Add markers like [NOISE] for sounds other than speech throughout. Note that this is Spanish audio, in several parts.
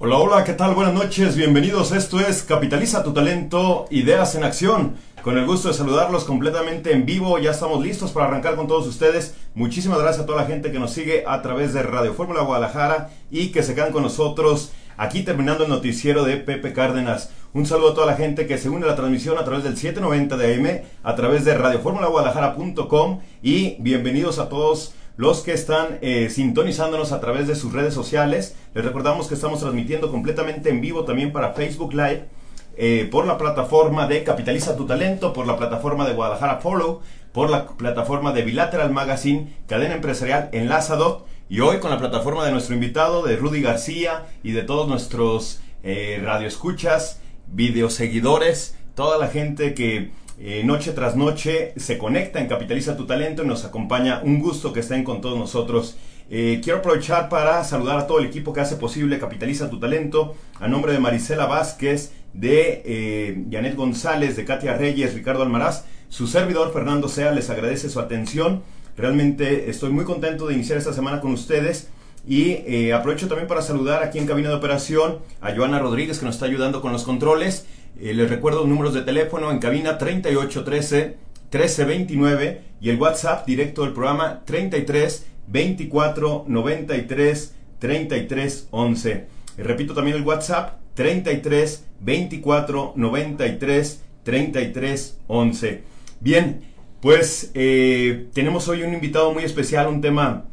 Hola, hola, ¿qué tal? Buenas noches, bienvenidos. Esto es Capitaliza tu talento, ideas en acción. Con el gusto de saludarlos completamente en vivo, ya estamos listos para arrancar con todos ustedes. Muchísimas gracias a toda la gente que nos sigue a través de Radio Fórmula Guadalajara y que se quedan con nosotros aquí terminando el noticiero de Pepe Cárdenas. Un saludo a toda la gente que se une a la transmisión a través del 790 de AM, a través de radioformulaguadalajara.com y bienvenidos a todos los que están eh, sintonizándonos a través de sus redes sociales. Les recordamos que estamos transmitiendo completamente en vivo también para Facebook Live. Eh, por la plataforma de Capitaliza tu Talento, por la plataforma de Guadalajara Follow, por la plataforma de Bilateral Magazine, Cadena Empresarial Enlazado y hoy con la plataforma de nuestro invitado, de Rudy García y de todos nuestros eh, radioescuchas, videoseguidores, toda la gente que eh, noche tras noche se conecta en Capitaliza tu Talento y nos acompaña. Un gusto que estén con todos nosotros. Eh, quiero aprovechar para saludar a todo el equipo que hace posible Capitaliza tu Talento, a nombre de Marisela Vázquez, de eh, Janet González, de Katia Reyes, Ricardo Almaraz. Su servidor Fernando Sea les agradece su atención. Realmente estoy muy contento de iniciar esta semana con ustedes. Y aprovecho también para saludar aquí en cabina de operación a Joana Rodríguez que nos está ayudando con los controles eh, les recuerdo los números de teléfono en cabina 3813 1329 y el WhatsApp directo del programa 33 24 93 33 11. repito también el WhatsApp 33 24 93 33 11. Bien, pues eh, tenemos hoy un invitado muy especial, un tema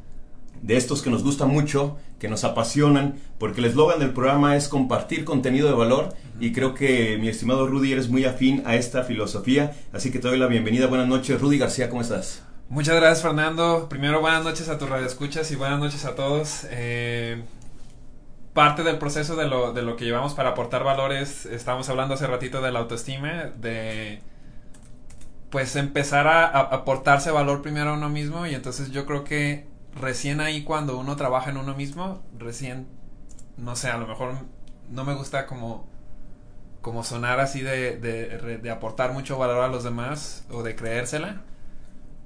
de estos que nos gusta mucho, que nos apasionan, porque el eslogan del programa es compartir contenido de valor y creo que mi estimado Rudy eres muy afín a esta filosofía, así que te doy la bienvenida. Buenas noches, Rudy García, ¿cómo estás? Muchas gracias, Fernando. Primero, buenas noches a tus radioescuchas y buenas noches a todos. Eh, parte del proceso de lo, de lo que llevamos para aportar valores, estábamos hablando hace ratito de la autoestima, de pues empezar a aportarse valor primero a uno mismo y entonces yo creo que recién ahí cuando uno trabaja en uno mismo, recién, no sé, a lo mejor no me gusta como, como sonar así de, de, aportar mucho valor a los demás o de creérsela.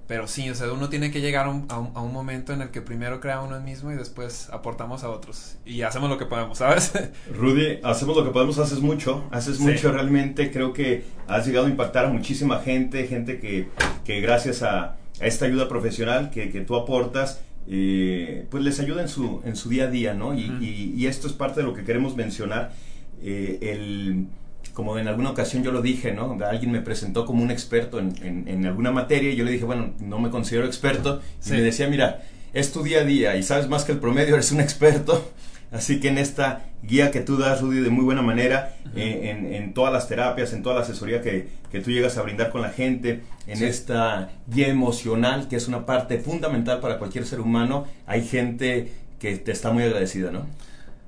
Pero sí, o sea, uno tiene que llegar a un, a un, momento en el que primero crea uno mismo y después aportamos a otros. Y hacemos lo que podemos, ¿sabes? [LAUGHS] Rudy, hacemos lo que podemos, haces mucho, haces mucho realmente. Creo que has llegado a impactar a muchísima gente, gente que, que gracias a, a esta ayuda profesional que, que tú aportas, eh, pues les ayuda en su, en su día a día, ¿no? Y, esto es parte de lo que queremos mencionar. Eh, el, como en alguna ocasión yo lo dije, ¿no? Alguien me presentó como un experto en, en, alguna materia y yo le dije, bueno, no me considero experto. Y me decía, mira, es tu día a día y sabes más que el promedio, eres un experto. Así que en esta guía que tú das, Rudy, de muy buena manera, eh, en, todas las terapias, en toda la asesoría que, tú llegas a brindar con la gente, en esta guía emocional, que es una parte fundamental para cualquier ser humano, hay gente que te está muy agradecida, ¿no?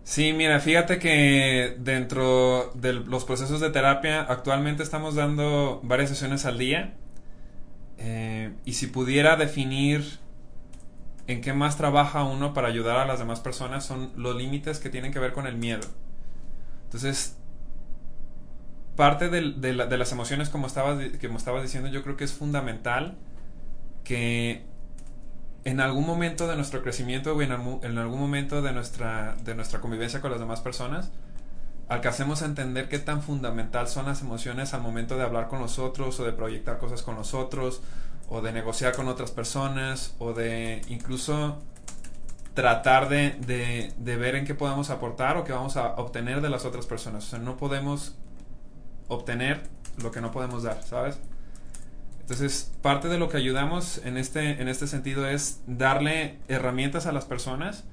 Sí, mira, fíjate que dentro de los procesos de terapia actualmente estamos dando varias sesiones al día. Eh, y si pudiera definir en qué más trabaja uno para ayudar a las demás personas son los límites que tienen que ver con el miedo. Entonces, parte de, las emociones, como estabas, diciendo, yo creo que es fundamental que en algún momento de nuestro crecimiento o en, algún momento de nuestra, de nuestra convivencia con las demás personas, alcancemos a entender qué tan fundamental son las emociones al momento de hablar con los otros o de proyectar cosas con los otros o de negociar con otras personas o de incluso tratar de, ver en qué podemos aportar o qué vamos a obtener de las otras personas. O sea, no podemos obtener lo que no podemos dar, ¿sabes? Entonces, parte de lo que ayudamos en este, en este sentido es darle herramientas a las personas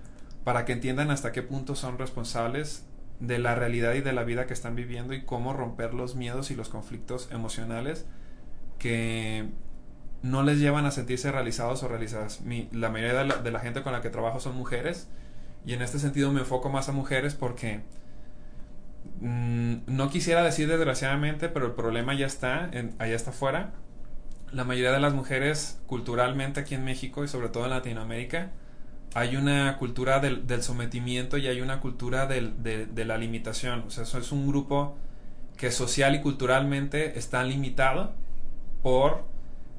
para que entiendan hasta qué punto son responsables de la realidad y de la vida que están viviendo y cómo romper los miedos y los conflictos emocionales que no les llevan a sentirse realizados o realizadas. la mayoría de la, gente con la que trabajo son mujeres y en este sentido me enfoco más a mujeres porque mm, no quisiera decir desgraciadamente, pero el problema ya está, en, allá está afuera. La mayoría de las mujeres culturalmente aquí en México y sobre todo en Latinoamérica hay una cultura del, sometimiento y hay una cultura de, la limitación. O sea, eso es un grupo que social y culturalmente está limitado por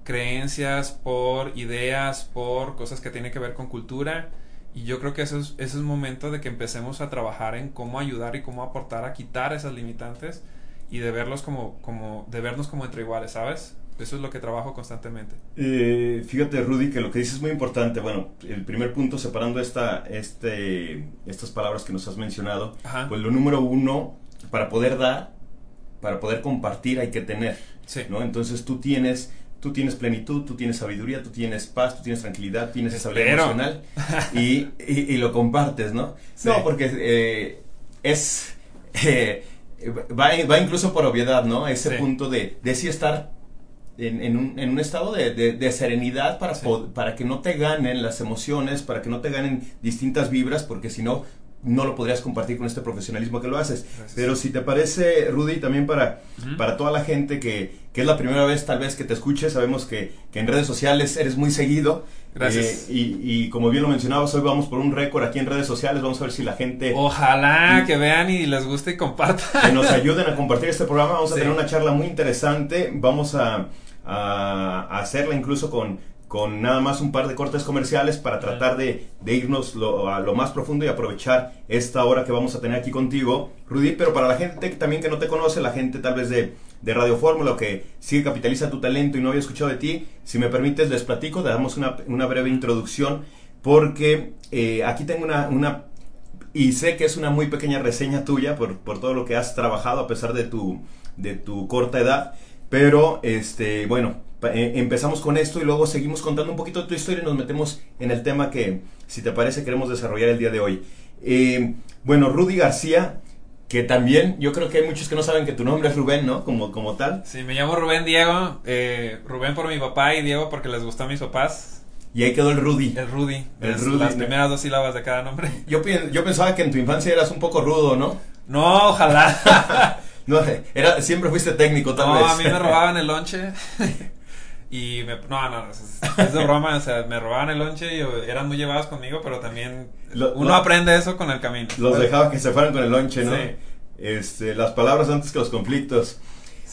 creencias, por ideas, por cosas que tienen que ver con cultura Y yo creo que eso es, eso es momento de que empecemos a trabajar en cómo ayudar y cómo aportar a quitar esas limitantes y de verlos como, como, de vernos como entre iguales, ¿sabes? Eso es lo que trabajo constantemente. Eh, fíjate, Rudy, que lo que dices es muy importante. Bueno, el primer punto, separando esta, este, estas palabras que nos has mencionado, pues lo número uno, para poder dar, para poder compartir hay que tener. ¿no? Entonces tú tienes tú tienes plenitud, tú tienes sabiduría, tú tienes paz, tú tienes tranquilidad, tienes estabilidad emocional y, y, lo compartes, ¿no? No, porque eh, es... Eh, va, va, incluso por obviedad, ¿no? Ese punto de, de sí estar en, en, un, en un, estado de, de, serenidad para, para que no te ganen las emociones, para que no te ganen distintas vibras, porque si no, no lo podrías compartir con este profesionalismo que lo haces. Pero si te parece, Rudy, también para, para toda la gente que, que, es la primera vez tal vez que te escuche, sabemos que, que en redes sociales eres muy seguido. Gracias. Eh, y, y, como bien lo mencionabas, hoy vamos por un récord aquí en redes sociales, vamos a ver si la gente... Ojalá que vean y les guste y compartan. Que nos ayuden a compartir este programa, vamos a tener una charla muy interesante, vamos a, a hacerla incluso con con nada más un par de cortes comerciales para tratar de, irnos a lo más profundo y aprovechar esta hora que vamos a tener aquí contigo, Rudy. Pero para la gente también que no te conoce, la gente tal vez de, de Radio Fórmula o que sigue Capitaliza tu Talento y no había escuchado de ti, si me permites les platico, te damos una, una breve introducción porque eh, aquí tengo una, una, y sé que es una muy pequeña reseña tuya por, por todo lo que has trabajado a pesar de tu, de tu corta edad, pero este, bueno, empezamos con esto y luego seguimos contando un poquito de tu historia y nos metemos en el tema que, si te parece, queremos desarrollar el día de hoy. Eh, bueno, Rudy García, que también yo creo que hay muchos que no saben que tu nombre es Rubén, ¿no? Como, como tal. Sí, me llamo Rubén Diego, eh, Rubén por mi papá y Diego porque les gustó a mis papás. Y ahí quedó el Rudy. El Rudy. El Rudy. Las primeras dos sílabas de cada nombre. [LAUGHS] Yo, yo pensaba que en tu infancia eras un poco rudo, ¿no? No, ojalá. [LAUGHS] no, era, siempre fuiste técnico, tal vez. No, a mí me [LAUGHS] robaban el lonche. Y me, no, no, es, de broma, o sea, me robaban el lonche y eran muy llevados conmigo, pero también uno aprende eso con el camino. Los dejaba que se fueran con el lonche, ¿no? Este, las palabras antes que los conflictos.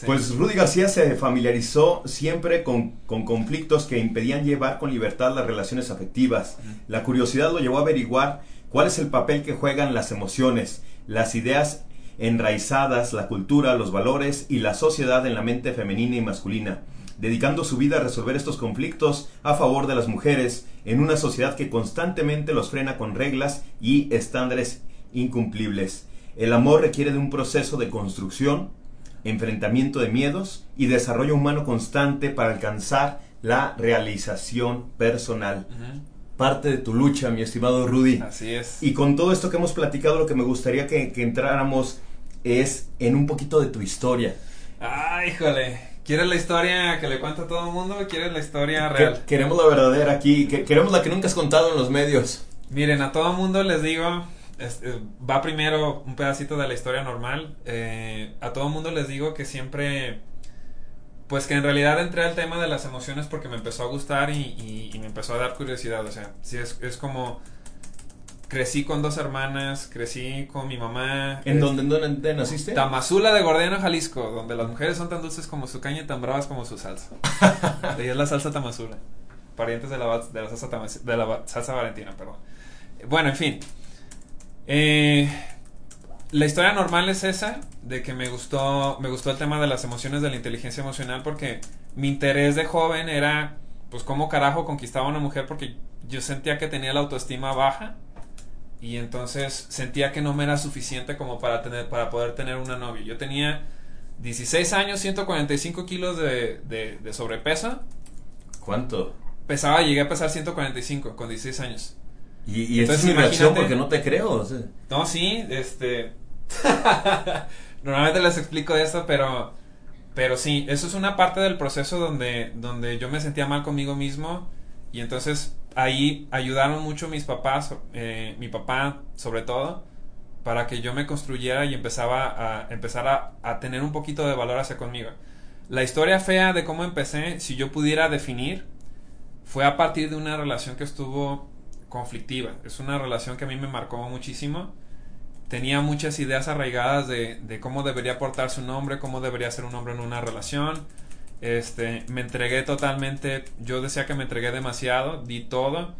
Pues Rudy García se familiarizó siempre con, con, conflictos que impedían llevar con libertad las relaciones afectivas. La curiosidad lo llevó a averiguar cuál es el papel que juegan las emociones, las ideas enraizadas, la cultura, los valores y la sociedad en la mente femenina y masculina dedicando su vida a resolver estos conflictos a favor de las mujeres en una sociedad que constantemente los frena con reglas y estándares incumplibles. El amor requiere de un proceso de construcción, enfrentamiento de miedos y desarrollo humano constante para alcanzar la realización personal. Parte de tu lucha, mi estimado Rudy. Así es. Y con todo esto que hemos platicado, lo que me gustaría que, que entráramos es en un poquito de tu historia. Ay, híjole. ¿Quieres la historia que le cuento a todo el mundo? ¿Quieres la historia real? queremos la verdadera aquí, queremos la que nunca has contado en los medios. Miren, a todo el mundo les digo, eh, va primero un pedacito de la historia normal. Eh, a todo el mundo les digo que siempre, pues que en realidad entré al tema de las emociones porque me empezó a gustar y, y me empezó a dar curiosidad. O sea, sí es, es como crecí con dos hermanas, crecí con mi mamá. ¿En dónde, dónde, naciste? Tamazula de Gordiano, Jalisco, donde las mujeres son tan dulces como su caña y tan bravas como su salsa. [LAUGHS] y es la salsa Tamazula. Parientes de la, de la, salsa, de la salsa valentina, perdón. Bueno, en fin. Eh, la historia normal es esa, de que me gustó, me gustó el tema de las emociones, de la inteligencia emocional, porque mi interés de joven era, pues, cómo carajo conquistaba a una mujer, porque yo sentía que tenía la autoestima baja y entonces sentía que no me era suficiente como para tener para poder tener una novia. Yo tenía 16 años, 145 kilos de, de, sobrepeso. ¿Cuánto? Pesaba, llegué a pesar 145 con 16 años. Y, y entonces, es mi reacción porque no te creo. No, sí, este... [LAUGHS] Normalmente les explico esto, pero... Pero sí, eso es una parte del proceso donde, donde yo me sentía mal conmigo mismo y entonces ahí ayudaron mucho mis papás, eh, mi papá sobre todo, para que yo me construyera y empezaba a, empezar a, tener un poquito de valor hacia conmigo. La historia fea de cómo empecé, si yo pudiera definir, fue a partir de una relación que estuvo conflictiva. Es una relación que a mí me marcó muchísimo. Tenía muchas ideas arraigadas de cómo debería portarse un hombre, cómo debería ser un hombre en una relación este, me entregué totalmente, yo decía que me entregué demasiado, di todo,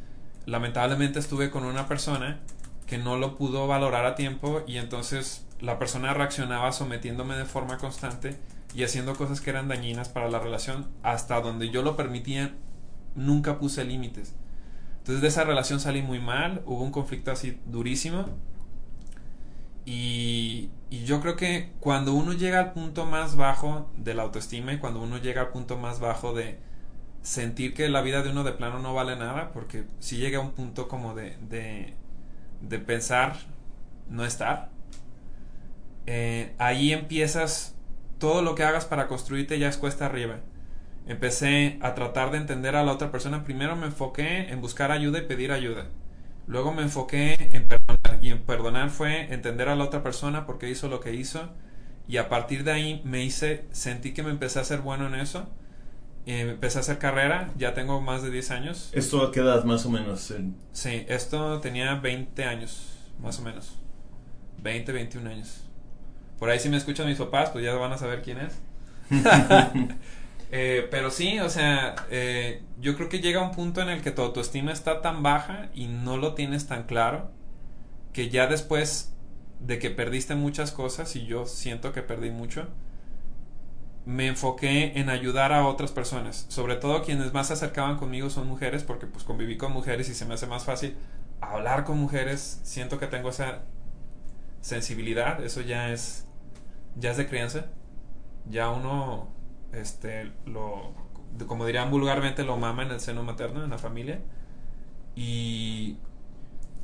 lamentablemente estuve con una persona que no lo pudo valorar a tiempo y entonces la persona reaccionaba sometiéndome de forma constante y haciendo cosas que eran dañinas para la relación. Hasta donde yo lo permitía nunca puse límites. Entonces de esa relación salí muy mal hubo un conflicto así durísimo y, yo creo que cuando uno llega al punto más bajo de la autoestima y cuando uno llega al punto más bajo de sentir que la vida de uno de plano no vale nada porque si llega a un punto como de, de, de pensar no estar eh, ahí empiezas todo lo que hagas para construirte ya es cuesta arriba. Empecé a tratar de entender a la otra persona. Primero me enfoqué en buscar ayuda y pedir ayuda. Luego me enfoqué en perdonar. Y en perdonar fue entender a la otra persona porque hizo lo que hizo. Y a partir de ahí me hice, sentí que me empecé a ser bueno en eso. Eh, empecé a hacer carrera, ya tengo más de 10 años. ¿Esto a qué edad más o menos? En... Sí, esto tenía 20 años, más o menos. 20, 21 años. Por ahí si me escuchan mis papás, pues ya van a saber quién es. [LAUGHS] [LAUGHS] eh, pero sí, o sea, eh, yo creo que llega un punto en el que tu autoestima está tan baja y no lo tienes tan claro que ya después de que perdiste muchas cosas y yo siento que perdí mucho, me enfoqué en ayudar a otras personas. Sobre todo quienes más se acercaban conmigo son mujeres porque pues conviví con mujeres y se me hace más fácil hablar con mujeres. Siento que tengo esa sensibilidad, eso ya es ya es de crianza, ya uno, este, lo, como dirían vulgarmente, lo mama en el seno materno, en la familia. Y,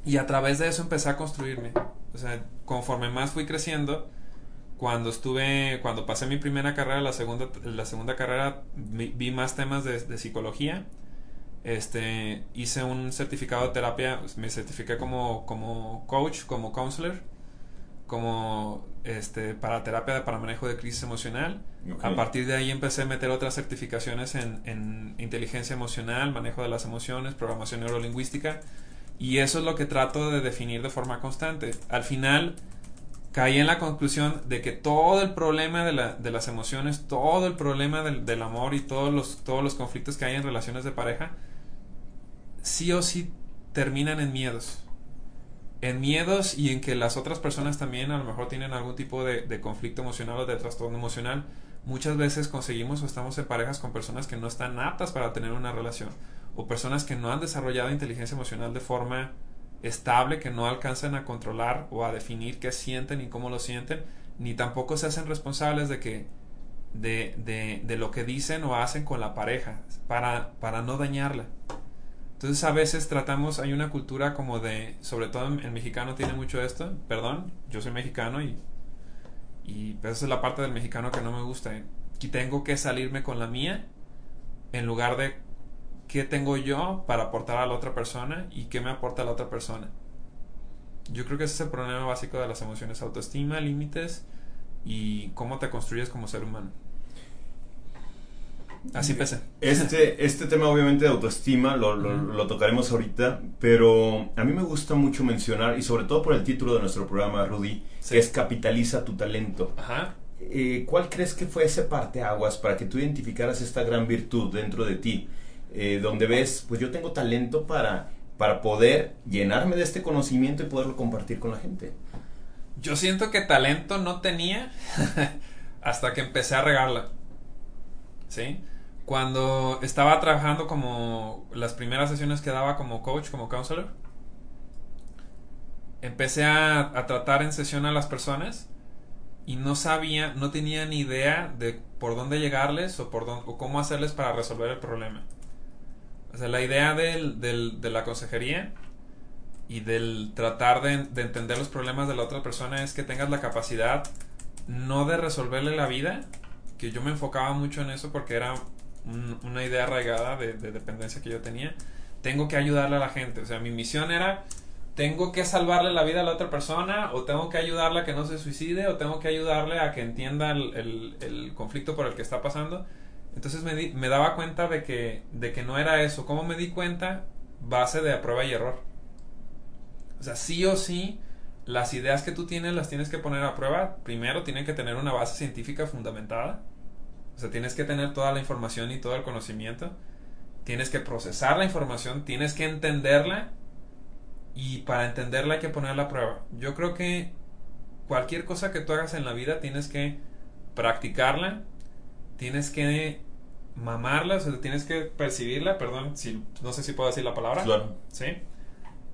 y a través de eso empecé a construirme. O sea, conforme más fui creciendo, cuando estuve, cuando pasé mi primera carrera, la segunda, la segunda carrera, vi más temas de, de psicología. Este, hice un certificado de terapia, me certifiqué como, como coach, como counselor como este, para terapia para manejo de crisis emocional. A partir de ahí empecé a meter otras certificaciones en, en, inteligencia emocional, manejo de las emociones, programación neurolingüística. Y eso es lo que trato de definir de forma constante. Al final caí en la conclusión de que todo el problema de, la, de las emociones, todo el problema del, del, amor y todos los, todos los conflictos que hay en relaciones de pareja, sí o sí terminan en miedos en miedos y en que las otras personas también a lo mejor tienen algún tipo de, conflicto emocional o de trastorno emocional, muchas veces conseguimos o estamos en parejas con personas que no están aptas para tener una relación o personas que no han desarrollado inteligencia emocional de forma estable, que no alcanzan a controlar o a definir qué sienten y cómo lo sienten, ni tampoco se hacen responsables de que de, de, de lo que dicen o hacen con la pareja para, para no dañarla. Entonces a veces tratamos, hay una cultura como de, sobre todo el mexicano tiene mucho esto, perdón, yo soy mexicano y, y esa es la parte del mexicano que no me gusta. Y tengo que salirme con la mía en lugar de qué tengo yo para aportar a la otra persona y qué me aporta a la otra persona. Yo creo que ese es el problema básico de las emociones, autoestima, límites y cómo te construyes como ser humano. Así pese. Este, este tema obviamente de autoestima lo, lo, tocaremos ahorita, pero a mí me gusta mucho mencionar, y sobre todo por el título de nuestro programa, Rudy, que es Capitaliza tu talento. Ajá. Eh, ¿Cuál crees que fue ese parteaguas para que tú identificaras esta gran virtud dentro de ti? Eh, donde ves, pues yo tengo talento para, para poder llenarme de este conocimiento y poderlo compartir con la gente. Yo siento que talento no tenía [LAUGHS] hasta que empecé a regarla. ¿Sí? Cuando estaba trabajando como las primeras sesiones que daba como coach, como counselor, empecé a, tratar en sesión a las personas y no sabía, no tenía ni idea de por dónde llegarles o, por o cómo hacerles para resolver el problema. O sea, la idea de la consejería y del tratar de, de, entender los problemas de la otra persona es que tengas la capacidad no de resolverle la vida, que yo me enfocaba mucho en eso porque era una idea arraigada de, dependencia que yo tenía. Tengo que ayudarle a la gente. O sea, mi misión era, tengo que salvarle la vida a la otra persona, o tengo que ayudarle a que no se suicide, o tengo que ayudarle a que entienda el, conflicto por el que está pasando. Entonces me, me daba cuenta de que, de que no era eso. ¿Cómo me di cuenta? Base de prueba y error. O sea, sí o sí, las ideas que tú tienes las tienes que poner a prueba. Primero tienen que tener una base científica fundamentada. O sea, tienes que tener toda la información y todo el conocimiento. tienes que procesar la información, tienes que entenderla y para entenderla hay que ponerla a prueba. Yo creo que cualquier cosa que tú hagas en la vida tienes que practicarla, tienes que mamarla, o sea, tienes que percibirla, perdón, si, no sé si puedo decir la palabra. Claro. ¿Sí?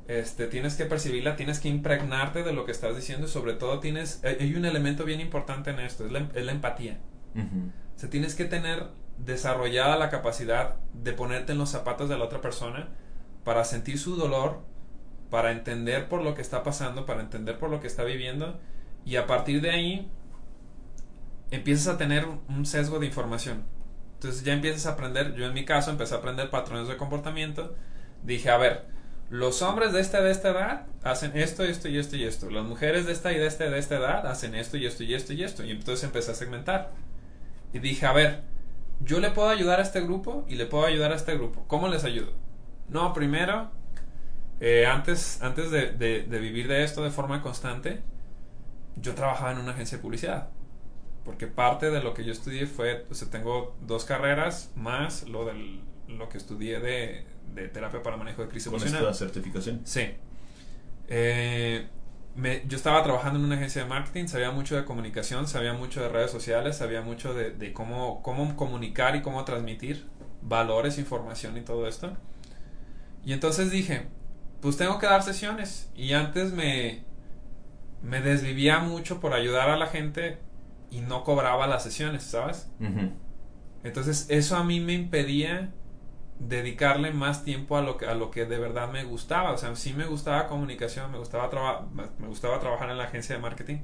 Este, tienes que percibirla, tienes que impregnarte de lo que estás diciendo y sobre todo tienes, hay un elemento bien importante en esto, es la, es la empatía. O sea, tienes que tener desarrollada la capacidad de ponerte en los zapatos de la otra persona para sentir su dolor, para entender por lo que está pasando, para entender por lo que está viviendo y a partir de ahí empiezas a tener un sesgo de información. Entonces ya empiezas a aprender, yo en mi caso empecé a aprender patrones de comportamiento, dije, a ver, los hombres de esta de esta edad hacen esto, esto y esto y esto. Las mujeres de esta y de esta de esta edad hacen esto y esto y esto y esto. Y entonces empecé a segmentar. Y dije, a ver, yo le puedo ayudar a este grupo y le puedo ayudar a este grupo. ¿Cómo les ayudo? No, primero, eh, antes, antes de, de, vivir de esto de forma constante, yo trabajaba en una agencia de publicidad. Porque parte de lo que yo estudié fue, o sea, tengo dos carreras más lo, del, lo que estudié de, de terapia para manejo de crisis ¿Con esta certificación? Sí. Eh, yo estaba trabajando en una agencia de marketing, sabía mucho de comunicación, sabía mucho de redes sociales, sabía mucho de, cómo, cómo comunicar y cómo transmitir valores, información y todo esto. Y entonces dije, pues tengo que dar sesiones. Y antes me, me desvivía mucho por ayudar a la gente y no cobraba las sesiones, ¿sabes? Entonces eso a mí me impedía dedicarle más tiempo a lo que a lo que de verdad me gustaba. O sea sí me gustaba comunicación me gustaba me gustaba trabajar en la agencia de marketing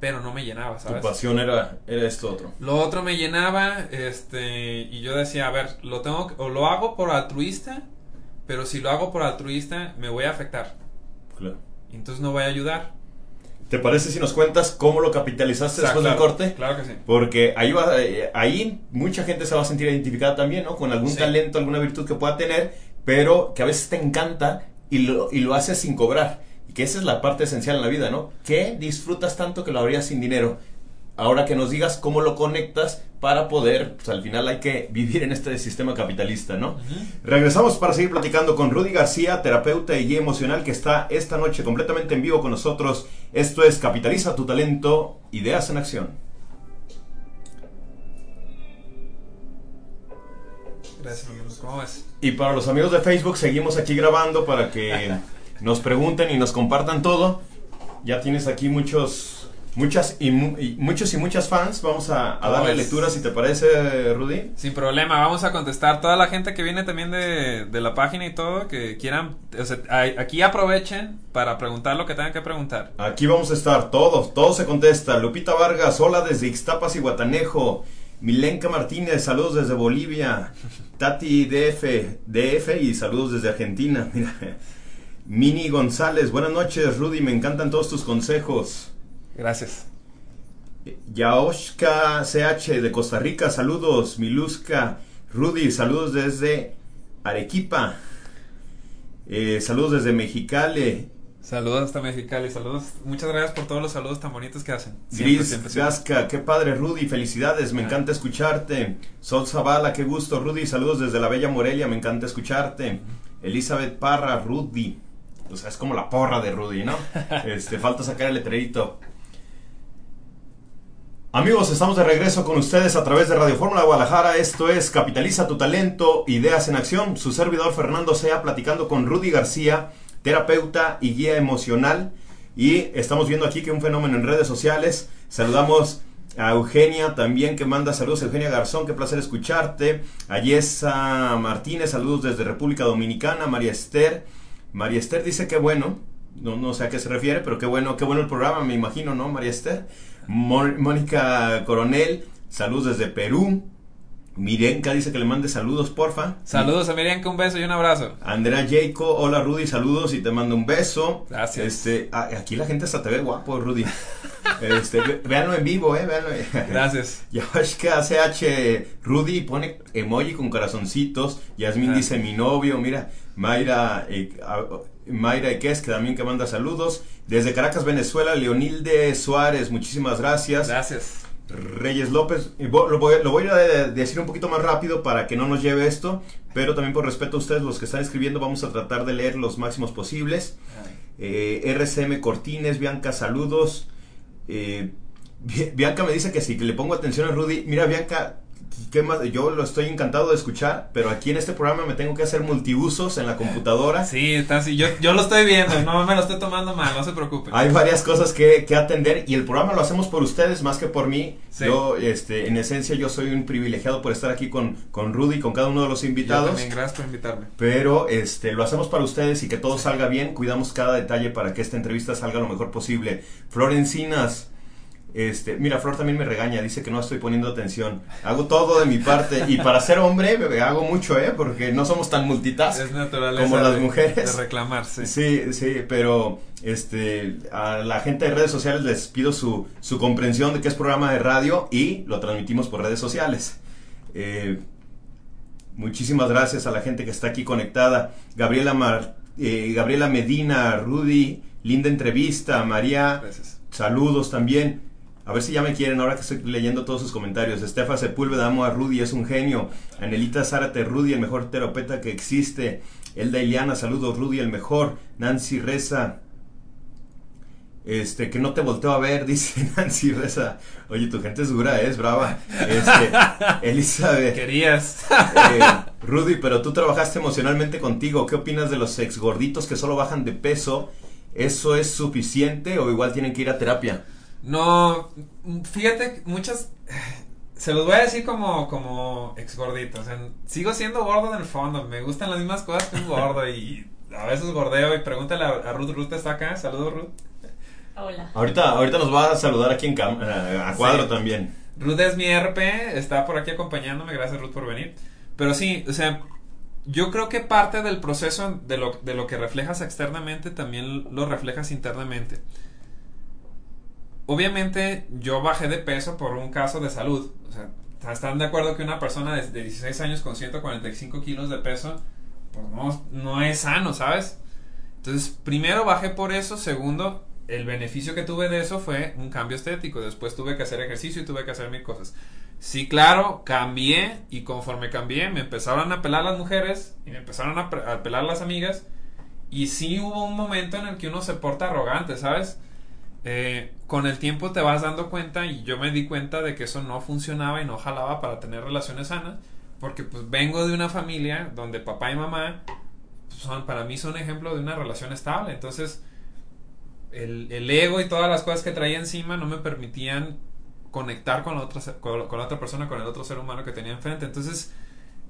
pero no me llenaba sabes tu pasión era era esto otro. Lo otro me llenaba este y yo decía a ver lo tengo o lo hago por altruista pero si lo hago por altruista me voy a afectar. Claro. Entonces no voy a ayudar ¿Te parece si nos cuentas cómo lo capitalizaste después del corte? Claro que sí. Porque ahí, va, eh, ahí mucha gente se va a sentir identificada también, ¿no? Con algún talento, alguna virtud que pueda tener, pero que a veces te encanta y lo, y lo haces sin cobrar. Y que esa es la parte esencial en la vida, ¿no? Que disfrutas tanto que lo harías sin dinero ahora que nos digas cómo lo conectas para poder, pues al final hay que vivir en este sistema capitalista, ¿no? Regresamos para seguir platicando con Rudy García, terapeuta y guía emocional que está esta noche completamente en vivo con nosotros. Esto es Capitaliza tu talento, ideas en acción. Gracias, ¿Cómo ves? Y para los amigos de Facebook, seguimos aquí grabando para que [LAUGHS] nos pregunten y nos compartan todo. Ya tienes aquí muchos muchas y, muchos y muchas fans. Vamos a, darle lectura si te parece, Rudy. Sin problema, vamos a contestar toda la gente que viene también de, la página y todo, que quieran, aquí aprovechen para preguntar lo que tengan que preguntar. Aquí vamos a estar, todos, todo se contesta. Lupita Vargas, hola desde Ixtapas y Guatanejo. Milenka Martínez, saludos desde Bolivia. [LAUGHS] Tati DF, DF y saludos desde Argentina. [LAUGHS] Mini González, buenas noches, Rudy, me encantan todos tus consejos. Gracias. Yaoshka CH de Costa Rica, saludos. Miluska Rudy, saludos desde Arequipa. Eh, saludos desde Mexicali. Saludos hasta Mexicali, saludos. Muchas gracias por todos los saludos tan bonitos que hacen. Gris Gasca, qué padre Rudy, felicidades, me ah. encanta escucharte. Sol Zavala, qué gusto Rudy, saludos desde la bella Morelia, me encanta escucharte. Elizabeth Parra, Rudy. O sea, es como la porra de Rudy, ¿no? [LAUGHS] Este, falta sacar el letrerito. Amigos, estamos de regreso con ustedes a través de Radio Fórmula Guadalajara. Esto es Capitaliza tu talento, ideas en acción. Su servidor Fernando Sea platicando con Rudy García, terapeuta y guía emocional. Y estamos viendo aquí que un fenómeno en redes sociales. Saludamos a Eugenia también que manda saludos. Eugenia Garzón, qué placer escucharte. A Yesa Martínez, saludos desde República Dominicana. María Esther. María Esther dice que bueno. No, no sé a qué se refiere, pero qué bueno, qué bueno el programa, me imagino, ¿no, María Esther? Mónica Coronel, saludos desde Perú. Mirenka dice que le mande saludos, porfa. Saludos a Mirenka, un beso y un abrazo. Andrea Jaco, hola Rudy, saludos y te mando un beso. Gracias. Este, ah, aquí la gente hasta te ve guapo, Rudy. Este, véanlo en vivo, eh, véanlo. Gracias. [LAUGHS] Yashka CH, Rudy pone emoji con corazoncitos. Yasmin dice mi novio, mira. Mayra, eh, Mayra Eques, que también que manda saludos. Desde Caracas, Venezuela, Leonilde Suárez, muchísimas gracias. Gracias. Reyes López. Lo voy, lo voy, a decir un poquito más rápido para que no nos lleve esto, pero también por respeto a ustedes, los que están escribiendo, vamos a tratar de leer los máximos posibles. Eh, RCM Cortines, Bianca, saludos. Eh, Bianca me dice que sí, que le pongo atención a Rudy. Mira, Bianca, yo lo estoy encantado de escuchar, pero aquí en este programa me tengo que hacer multiusos en la computadora. Sí, está así. Yo, yo lo estoy viendo, no me lo estoy tomando mal, no se preocupe. Hay varias cosas que, atender y el programa lo hacemos por ustedes más que por mí. Yo, este, en esencia, yo soy un privilegiado por estar aquí con, con Rudy, con cada uno de los invitados. también, gracias por invitarme. Pero este, lo hacemos para ustedes y que todo salga bien. Cuidamos cada detalle para que esta entrevista salga lo mejor posible. Florencinas. Este, mira, Flor también me regaña, dice que no estoy poniendo atención. Hago todo de mi parte y para ser hombre hago mucho, ¿eh? Porque no somos tan multitask como las mujeres. De reclamar, sí. Sí, pero este, a la gente de redes sociales les pido su, su comprensión de que es programa de radio y lo transmitimos por redes sociales. Eh, muchísimas gracias a la gente que está aquí conectada. Gabriela, Mar, eh, Gabriela Medina, Rudy, linda entrevista. María, saludos también. A ver si ya me quieren ahora que estoy leyendo todos sus comentarios. Estefa Sepúlveda, amo a Rudy, es un genio. Anelita Zárate, Rudy, el mejor terapeuta que existe. Elda Iliana, saludos, Rudy, el mejor. Nancy Reza, este, que no te volteo a ver, [LAUGHS] dice Nancy Reza. Oye, tu gente es dura, es brava. Este, [LAUGHS] Elizabeth. Querías. Eh, [LAUGHS] Rudy, pero tú trabajaste emocionalmente contigo. ¿Qué opinas de los ex gorditos que solo bajan de peso? ¿Eso es suficiente o igual tienen que ir a terapia? No, fíjate, muchas... Se los voy a decir como, como ex gordito. O sea, sigo siendo gordo en el fondo. Me gustan las mismas cosas que un gordo y a veces gordeo y pregúntale a, Ruth. Ruth está acá. Saludos, Ruth. Hola. Ahorita, ahorita nos va a saludar aquí en a cuadro también. Ruth es mi RP, está por aquí acompañándome. Gracias, Ruth, por venir. Pero sí, o sea, yo creo que parte del proceso de lo, de lo que reflejas externamente también lo reflejas internamente. Obviamente yo bajé de peso por un caso de salud. O sea, ¿están de acuerdo que una persona de, 16 años con 145 kilos de peso, pues no, no es sano, ¿sabes? Entonces, primero bajé por eso. Segundo, el beneficio que tuve de eso fue un cambio estético. Después tuve que hacer ejercicio y tuve que hacer mil cosas. Sí, claro, cambié y conforme cambié me empezaron a pelar las mujeres y me empezaron a, a pelar las amigas. Y sí hubo un momento en el que uno se porta arrogante, ¿sabes? Eh, con el tiempo te vas dando cuenta y yo me di cuenta de que eso no funcionaba y no jalaba para tener relaciones sanas porque pues vengo de una familia donde papá y mamá son para mí son ejemplo de una relación estable. Entonces el, ego y todas las cosas que traía encima no me permitían conectar con la, otra, con, con la otra persona con el otro ser humano que tenía enfrente. Entonces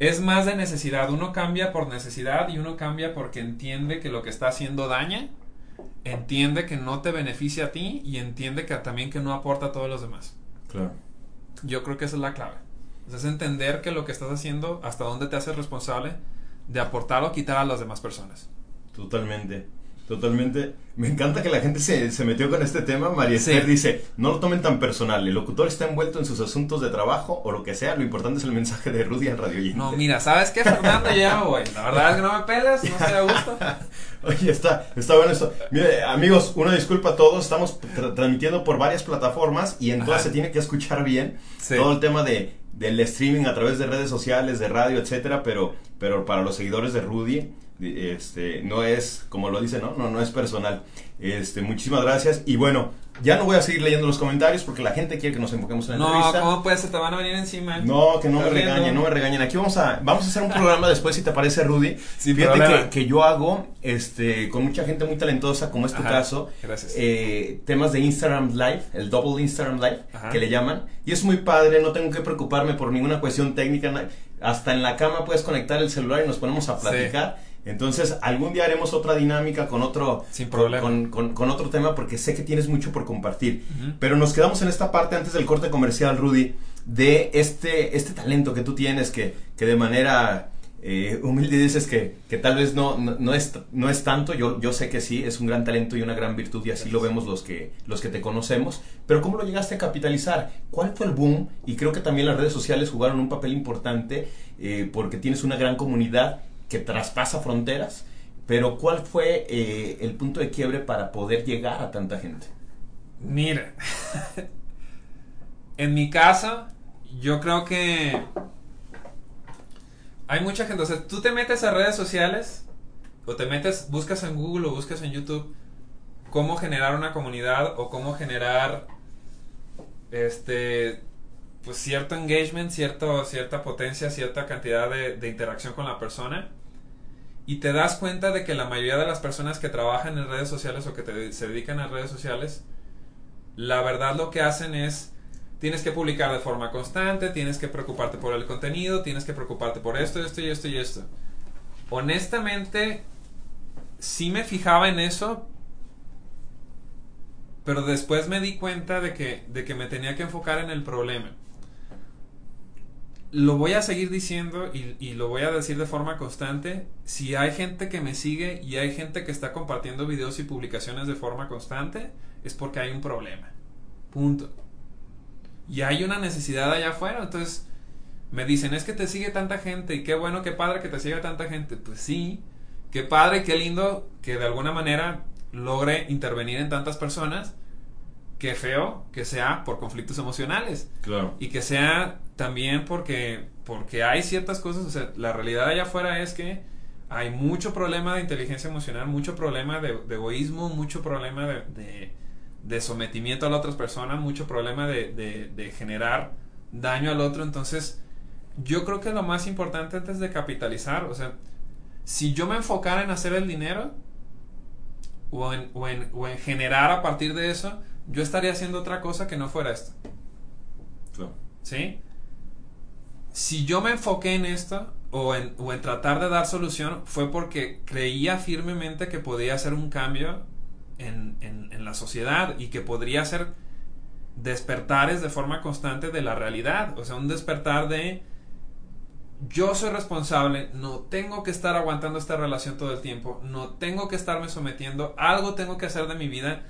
es más de necesidad. Uno cambia por necesidad y uno cambia porque entiende que lo que está haciendo daña entiende que no te beneficia a ti y entiende que también que no aporta a todos los demás. Claro. Yo creo que esa es la clave. Es entender que lo que estás haciendo, hasta dónde te haces responsable de aportar o quitar a las demás personas. Totalmente. Totalmente. Me encanta que la gente se, se metió con este tema. María Esther dice, no lo tomen tan personal. El locutor está envuelto en sus asuntos de trabajo o lo que sea. Lo importante es el mensaje de Rudy al radio. No, mira, ¿sabes qué, Fernando? Ya, güey. La verdad es que no me pelas, no estoy a gusto. [LAUGHS] Oye, está, está bueno esto. Mire, amigos, una disculpa a todos. Estamos transmitiendo por varias plataformas y entonces se tiene que escuchar bien todo el tema de, del streaming a través de redes sociales, de radio, etcétera. Pero, pero para los seguidores de Rudy este, no es, como lo dice, ¿no? No, no es personal. Este, muchísimas gracias. Y bueno, ya no voy a seguir leyendo los comentarios porque la gente quiere que nos enfoquemos en la no, No, ¿cómo puede ser? Te van a venir encima. No, que no me regañen, no me regañen. Aquí vamos a, vamos a hacer un [LAUGHS] programa después, si te parece, Rudy. Fíjate que, yo hago, este, con mucha gente muy talentosa, como es tu caso, eh, temas de Instagram Live, el Double Instagram Live, que le llaman. Y es muy padre, no tengo que preocuparme por ninguna cuestión técnica. Hasta en la cama puedes conectar el celular y nos ponemos a platicar. Entonces, algún día haremos otra dinámica con otro, Sin problema. Con, otro tema porque sé que tienes mucho por compartir. Pero nos quedamos en esta parte antes del corte comercial, Rudy, de este, este talento que tú tienes que, que de manera eh, humilde dices que, que tal vez no, no, es, no es tanto, yo, yo sé que sí, es un gran talento y una gran virtud y así lo vemos los que, los que te conocemos, pero ¿cómo lo llegaste a capitalizar? ¿Cuál fue el boom? Y creo que también las redes sociales jugaron un papel importante eh, porque tienes una gran comunidad que traspasa fronteras, pero ¿cuál fue eh, el punto de quiebre para poder llegar a tanta gente? Mira, [LAUGHS] en mi caso, yo creo que hay mucha gente, o sea, tú te metes a redes sociales o te metes, buscas en Google o buscas en YouTube cómo generar una comunidad o cómo generar este pues cierto engagement, cierto, cierta potencia, cierta cantidad de, de interacción con la persona y te das cuenta de que la mayoría de las personas que trabajan en redes sociales o que se dedican a redes sociales, la verdad lo que hacen es, tienes que publicar de forma constante, tienes que preocuparte por el contenido, tienes que preocuparte por esto, esto y esto y esto. Honestamente, sí me fijaba en eso, pero después me di cuenta de que, de que me tenía que enfocar en el problema lo voy a seguir diciendo y, lo voy a decir de forma constante. Si hay gente que me sigue y hay gente que está compartiendo videos y publicaciones de forma constante, es porque hay un problema. Punto. Y hay una necesidad allá afuera. Entonces, me dicen, es que te sigue tanta gente y qué bueno, qué padre que te siga tanta gente. Pues sí, qué padre, qué lindo que de alguna manera logre intervenir en tantas personas qué feo que sea por conflictos emocionales. Claro. Y que sea también porque, porque hay ciertas cosas, o sea, la realidad allá afuera es que hay mucho problema de inteligencia emocional, mucho problema de, egoísmo, mucho problema de, de, sometimiento a las otras personas, mucho problema de, de generar daño al otro. Entonces, yo creo que lo más importante antes de capitalizar, o sea, si yo me enfocara en hacer el dinero o en, o en, o en generar a partir de eso, yo estaría haciendo otra cosa que no fuera esto. ¿Sí? Si yo me enfoqué en esto o en, o en tratar de dar solución fue porque creía firmemente que podía hacer un cambio en, en, en la sociedad y que podría hacer despertares de forma constante de la realidad. O sea, un despertar de yo soy responsable, no tengo que estar aguantando esta relación todo el tiempo, no tengo que estarme sometiendo, algo tengo que hacer de mi vida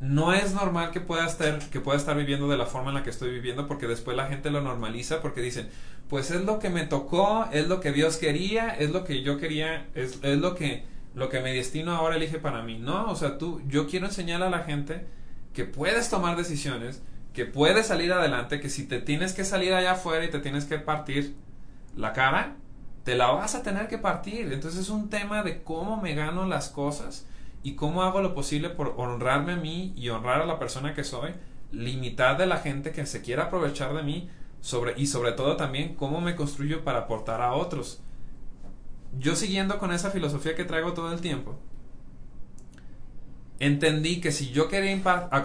no es normal que pueda estar que pueda estar viviendo de la forma en la que estoy viviendo porque después la gente lo normaliza porque dicen pues es lo que me tocó es lo que Dios quería es lo que yo quería es, es lo que lo que mi destino ahora elige para mí no o sea tú yo quiero enseñar a la gente que puedes tomar decisiones que puedes salir adelante que si te tienes que salir allá afuera y te tienes que partir la cara te la vas a tener que partir entonces es un tema de cómo me gano las cosas y cómo hago lo posible por honrarme a mí y honrar a la persona que soy, limitar de la gente que se quiera aprovechar de mí y sobre todo también cómo me construyo para aportar a otros. Yo siguiendo con esa filosofía que traigo todo el tiempo, entendí que si yo quería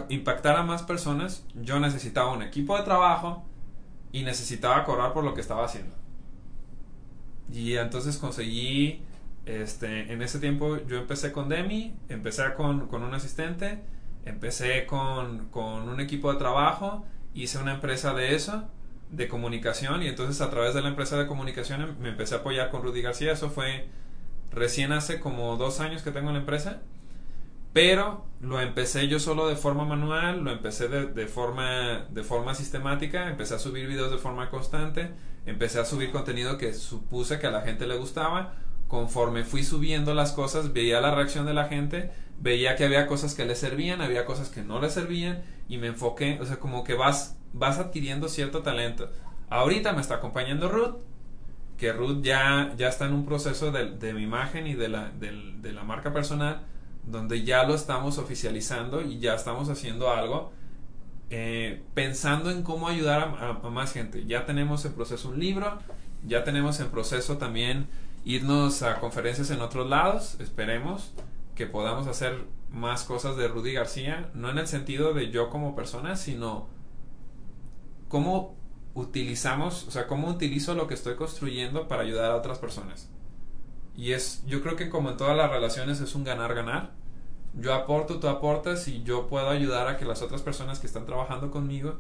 impactar a más personas, yo necesitaba un equipo de trabajo y necesitaba cobrar por lo que estaba haciendo. Y entonces conseguí este, en ese tiempo yo empecé con Demi, empecé con, con un asistente, empecé con, con, un equipo de trabajo, hice una empresa de eso, de comunicación, y entonces a través de la empresa de comunicación me empecé a apoyar con Rudy García. Eso fue recién hace como dos años que tengo la empresa, pero lo empecé yo solo de forma manual, lo empecé de, de, forma, de forma sistemática, empecé a subir videos de forma constante, empecé a subir contenido que supuse que a la gente le gustaba conforme fui subiendo las cosas, veía la reacción de la gente, veía que había cosas que le servían, había cosas que no le servían y me enfoqué, o sea, como que vas, vas adquiriendo cierto talento. Ahorita me está acompañando Ruth, que Ruth ya, ya está en un proceso de, mi imagen y de la, de, la marca personal, donde ya lo estamos oficializando y ya estamos haciendo algo. Eh, pensando en cómo ayudar a más gente. Ya tenemos en proceso un libro, ya tenemos en proceso también irnos a conferencias en otros lados, esperemos que podamos hacer más cosas de Rudy García, no en el sentido de yo como persona, sino cómo utilizamos, o sea, cómo utilizo lo que estoy construyendo para ayudar a otras personas. Y es, yo creo que como en todas las relaciones es un ganar-ganar. Yo aporto, tú aportas y yo puedo ayudar a que las otras personas que están trabajando conmigo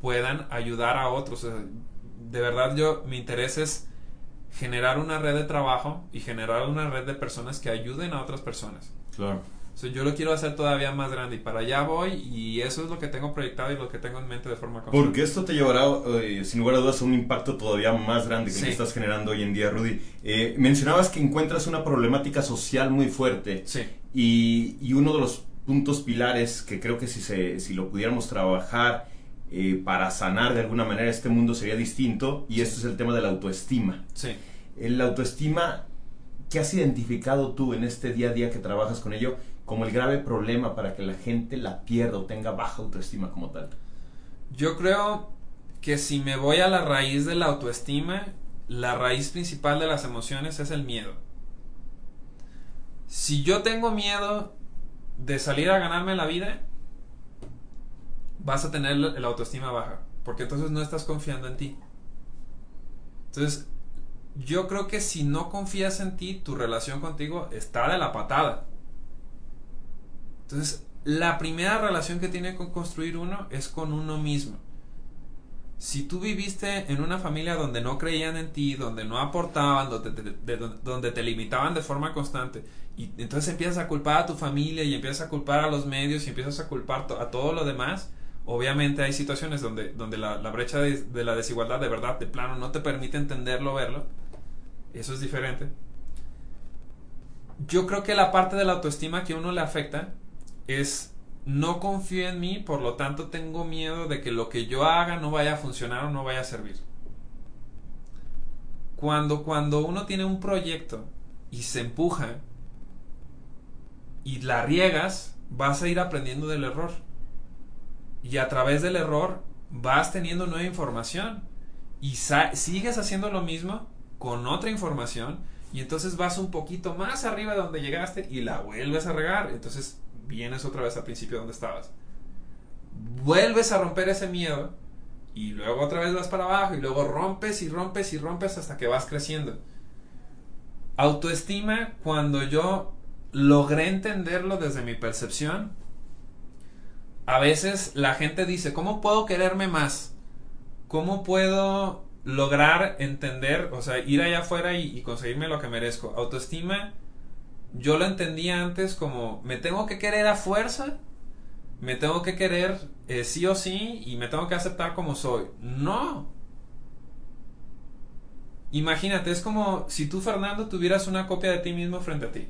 puedan ayudar a otros. de verdad yo, mi interés es generar una red de trabajo y generar una red de personas que ayuden a otras personas. Claro. Yo lo quiero hacer todavía más grande y para allá voy y eso es lo que tengo proyectado y lo que tengo en mente de forma constante. Porque esto te llevará, eh, sin lugar a dudas, a un impacto todavía más grande que el que estás generando hoy en día, Rudy. Eh, mencionabas que encuentras una problemática social muy fuerte. Sí. Y, y, uno de los puntos pilares que creo que si, se, si lo pudiéramos trabajar eh, para sanar de alguna manera este mundo sería distinto y esto es el tema de la autoestima. Sí. La autoestima, ¿qué has identificado tú en este día a día que trabajas con ello como el grave problema para que la gente la pierda o tenga baja autoestima como tal? Yo creo que si me voy a la raíz de la autoestima, la raíz principal de las emociones es el miedo. Si yo tengo miedo de salir a ganarme la vida, vas a tener la autoestima baja, porque entonces no estás confiando en ti. Entonces, yo creo que si no confías en ti, tu relación contigo está de la patada. Entonces, la primera relación que tiene que construir uno es con uno mismo. Si tú viviste en una familia donde no creían en ti, donde no aportaban, donde te, limitaban de forma constante, y entonces empiezas a culpar a tu familia y empiezas a culpar a los medios y empiezas a culpar a todo lo demás, obviamente hay situaciones donde, donde la, brecha de, de, la desigualdad de verdad, de plano, no te permite entenderlo, verlo. Eso es diferente. Yo creo que la parte de la autoestima que uno le afecta es no confío en mí, por lo tanto tengo miedo de que lo que yo haga no vaya a funcionar o no vaya a servir. Cuando, cuando uno tiene un proyecto y se empuja y la riegas, vas a ir aprendiendo del error. Y a través del error vas teniendo nueva información. Y sigues haciendo lo mismo con otra información. Y entonces vas un poquito más arriba de donde llegaste y la vuelves a regar. Entonces vienes otra vez al principio donde estabas. Vuelves a romper ese miedo y luego otra vez vas para abajo y luego rompes y rompes y rompes hasta que vas creciendo. Autoestima, cuando yo logré entenderlo desde mi percepción, a veces la gente dice, ¿cómo puedo quererme más? ¿Cómo puedo lograr entender, o sea, ir allá afuera y, y conseguirme lo que merezco? Autoestima yo lo entendía antes como me tengo que querer a fuerza, me tengo que querer eh, sí o sí y me tengo que aceptar como soy. No. Imagínate, es como si tú, Fernando, tuvieras una copia de ti mismo frente a ti.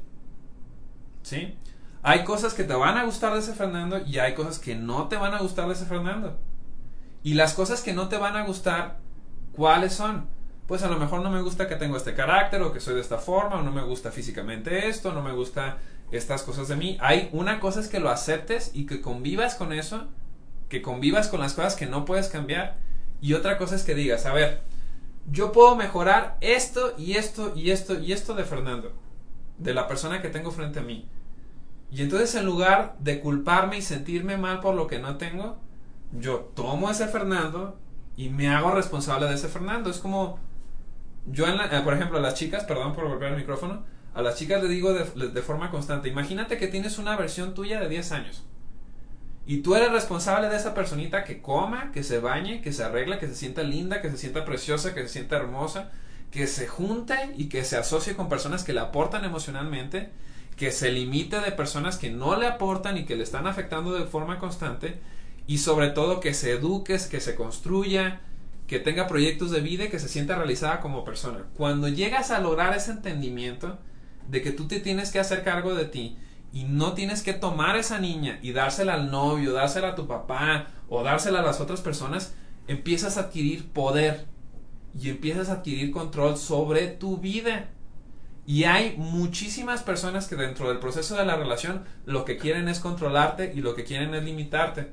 ¿Sí? Hay cosas que te van a gustar de ese Fernando y hay cosas que no te van a gustar de ese Fernando. Y las cosas que no te van a gustar, ¿cuáles son? Pues a lo mejor no me gusta que tengo este carácter o que soy de esta forma o no me gusta físicamente esto, no me gusta estas cosas de mí. Hay una cosa es que lo aceptes y que convivas con eso, que convivas con las cosas que no puedes cambiar y otra cosa es que digas, a ver, yo puedo mejorar esto y esto y esto y esto de Fernando, de la persona que tengo frente a mí. Y entonces en lugar de culparme y sentirme mal por lo que no tengo, yo tomo ese Fernando y me hago responsable de ese Fernando. Es como yo, eh, por ejemplo, a las chicas, perdón por volver al micrófono, a las chicas le digo de, forma constante, imagínate que tienes una versión tuya de 10 años. Y tú eres responsable de esa personita que coma, que se bañe, que se arregle, que se sienta linda, que se sienta preciosa, que se sienta hermosa, que se junte y que se asocie con personas que le aportan emocionalmente, que se limite de personas que no le aportan y que le están afectando de forma constante, y sobre todo que se eduque, que se construya, que tenga proyectos de vida y que se sienta realizada como persona. Cuando llegas a lograr ese entendimiento de que tú te tienes que hacer cargo de ti y no tienes que tomar esa niña y dársela al novio, dársela a tu papá o dársela a las otras personas, empiezas a adquirir poder y empiezas a adquirir control sobre tu vida. Y hay muchísimas personas que dentro del proceso de la relación lo que quieren es controlarte y lo que quieren es limitarte.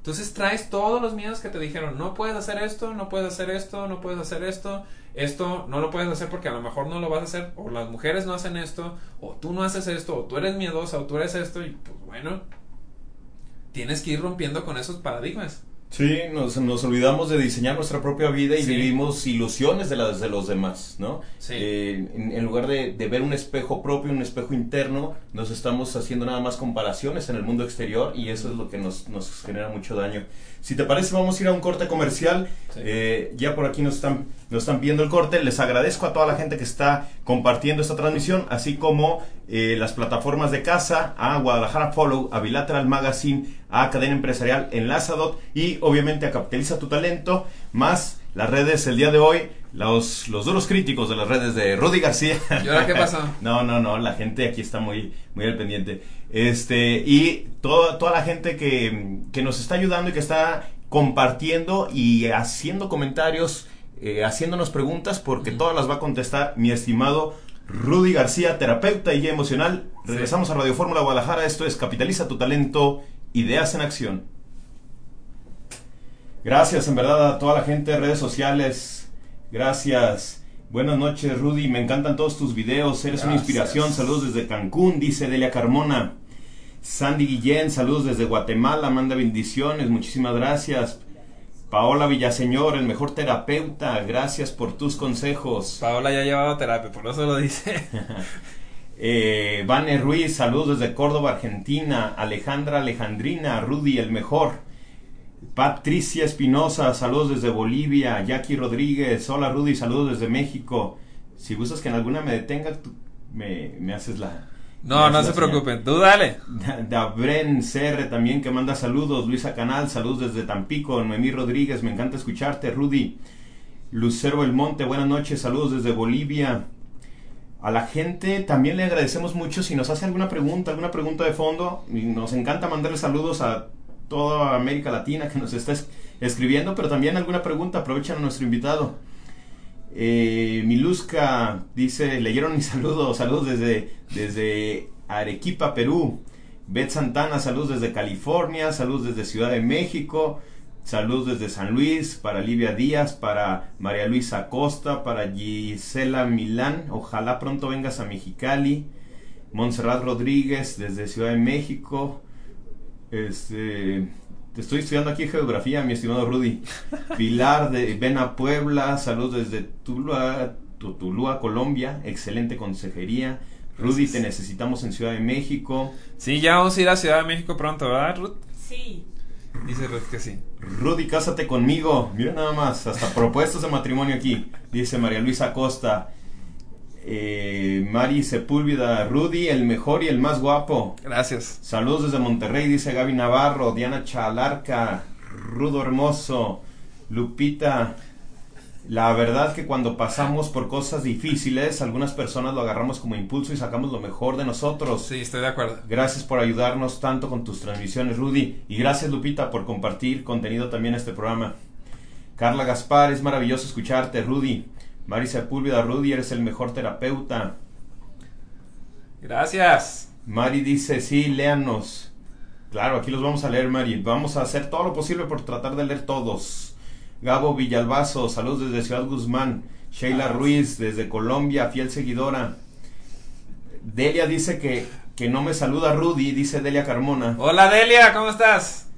Entonces traes todos los miedos que te dijeron, no puedes hacer esto, no puedes hacer esto, no puedes hacer esto, esto no lo puedes hacer porque a lo mejor no lo vas a hacer, o las mujeres no hacen esto, o tú no haces esto, o tú eres miedosa, o tú eres esto, y pues bueno, tienes que ir rompiendo con esos paradigmas. Sí, nos, nos, olvidamos de diseñar nuestra propia vida y vivimos ilusiones de las de los demás, ¿no? Sí. Eh, en, lugar de, de, ver un espejo propio, un espejo interno, nos estamos haciendo nada más comparaciones en el mundo exterior y eso es lo que nos, nos genera mucho daño. Si te parece, vamos a ir a un corte comercial. Eh, ya por aquí nos están, nos están viendo el corte. Les agradezco a toda la gente que está compartiendo esta transmisión, así como eh, las plataformas de casa, a Guadalajara Follow, a Bilateral Magazine, a Cadena Empresarial, Enlazadot y obviamente a Capitaliza tu Talento, más las redes el día de hoy, los, los duros críticos de las redes de Rudy García. ¿Y ahora qué pasó? [LAUGHS] no, no, no, la gente aquí está muy, muy al pendiente. Este, y toda, toda la gente que, que nos está ayudando y que está compartiendo y haciendo comentarios, eh, haciéndonos preguntas, porque todas las va a contestar mi estimado Rudy García, terapeuta y guía emocional. Regresamos a Radio Fórmula Guadalajara. Esto es Capitaliza tu talento, ideas en acción. Gracias en verdad a toda la gente de redes sociales. Gracias. Buenas noches, Rudy. Me encantan todos tus videos. Eres una inspiración. Saludos desde Cancún, dice Delia Carmona. Sandy Guillén, saludos desde Guatemala. Manda bendiciones. Muchísimas gracias. Paola Villaseñor, el mejor terapeuta. Gracias por tus consejos. Paola ya ha llevado terapia, por eso lo dice. [LAUGHS] eh, Vane Ruiz, saludos desde Córdoba, Argentina. Alejandra Alejandrina, Rudy, el mejor. Patricia Espinosa, saludos desde Bolivia. Jackie Rodríguez, hola Rudy, saludos desde México. Si gustas que en alguna me detenga, tú me, me haces la... No, no se preocupen, tú dale. Dabren CR también que manda saludos. Luisa Canal, saludos desde Tampico. Noemí Rodríguez, me encanta escucharte. Rudy. Lucero El Monte, buenas noches, saludos desde Bolivia. A la gente también le agradecemos mucho si nos hace alguna pregunta, alguna pregunta de fondo. Nos encanta mandarle saludos a toda América Latina que nos está escribiendo, pero también alguna pregunta, aprovechan a nuestro invitado. Eh, Miluska dice, leyeron mi saludo, saludos desde, desde Arequipa, Perú. Beth Santana, saludos desde California, saludos desde Ciudad de México, saludos desde San Luis, para Livia Díaz, para María Luisa Costa, para Gisela Milán, ojalá pronto vengas a Mexicali. Montserrat Rodríguez desde Ciudad de México, este, te estoy estudiando aquí geografía, mi estimado Rudy. [LAUGHS] Pilar de Vena Puebla, saludos desde Tulua, Tutulúa, Colombia, excelente consejería. Rudy, te necesitamos en Ciudad de México. Sí, ya vamos a ir a Ciudad de México pronto, ¿verdad, Ruth? Sí. Dice Ruth que sí. Rudy, cásate conmigo. Mira nada más, hasta propuestas de matrimonio aquí. Dice María Luisa Costa. Eh, Mari Sepúlveda, Rudy, el mejor y el más guapo. Gracias. Saludos desde Monterrey, dice Gaby Navarro, Diana Chalarca, Rudo Hermoso, Lupita. La verdad que cuando pasamos por cosas difíciles, algunas personas lo agarramos como impulso y sacamos lo mejor de nosotros. Sí, estoy de acuerdo. Gracias por ayudarnos tanto con tus transmisiones, Rudy. Y gracias, Lupita, por compartir contenido también a este programa. Carla Gaspar, es maravilloso escucharte, Rudy. Mari Sepúlveda, Rudy, eres el mejor terapeuta. Gracias. Mari dice, sí, léanos. Claro, aquí los vamos a leer, Mari. Vamos a hacer todo lo posible por tratar de leer todos. Gabo Villalbazo, saludos desde Ciudad Guzmán. Sheila Ruiz, desde Colombia, fiel seguidora. Delia dice que, que no me saluda Rudy, dice Delia Carmona. Hola Delia, ¿cómo estás?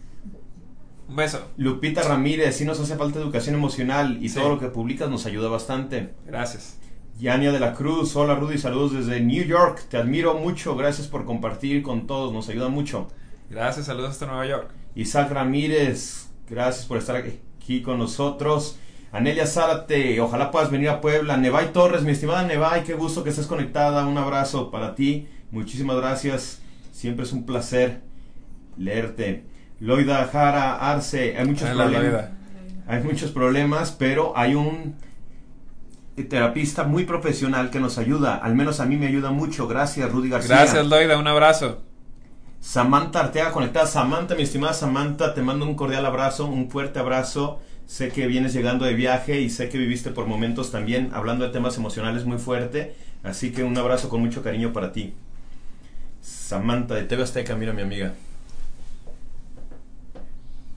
Un beso. Lupita Ramírez, sí nos hace falta educación emocional y Sí. todo lo que publicas nos ayuda bastante. Gracias. Yania de la Cruz, hola Rudy, saludos desde New York, te admiro mucho, gracias por compartir con todos, nos ayuda mucho. Gracias, saludos hasta Nueva York. Isaac Ramírez, gracias por estar aquí con nosotros. Anelia Zárate, ojalá puedas venir a Puebla. Nevay Torres, mi estimada Nevay, qué gusto que estés conectada, un abrazo para ti, muchísimas gracias, siempre es un placer leerte. Loida Jara Arce, hay muchos problemas. Loida. Hay muchos problemas, pero hay un terapista muy profesional que nos ayuda. Al menos a mí me ayuda mucho. Gracias, Rudy García. Gracias, Loida, un abrazo. Samantha Arteaga conectada. Samantha, mi estimada Samantha, te mando un cordial abrazo, un fuerte abrazo. Sé que vienes llegando de viaje y sé que viviste por momentos también hablando de temas emocionales muy fuerte. Así que un abrazo con mucho cariño para ti. Samantha de TV Azteca, mira mi amiga.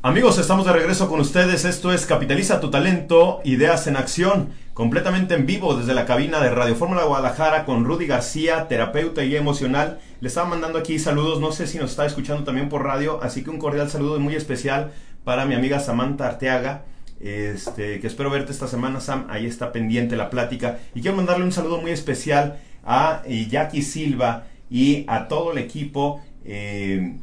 Amigos, estamos de regreso con ustedes. Esto es Capitaliza tu talento, ideas en acción, completamente en vivo desde la cabina de Radio Fórmula Guadalajara con Rudy García, terapeuta y emocional. Le estaba mandando aquí saludos, no sé si nos está escuchando también por radio, así que un cordial saludo muy especial para mi amiga Samantha Arteaga. Este, que espero verte esta semana, Sam. Ahí está pendiente la plática. Y quiero mandarle un saludo muy especial a eh, Jackie Silva y a todo el equipo. eh,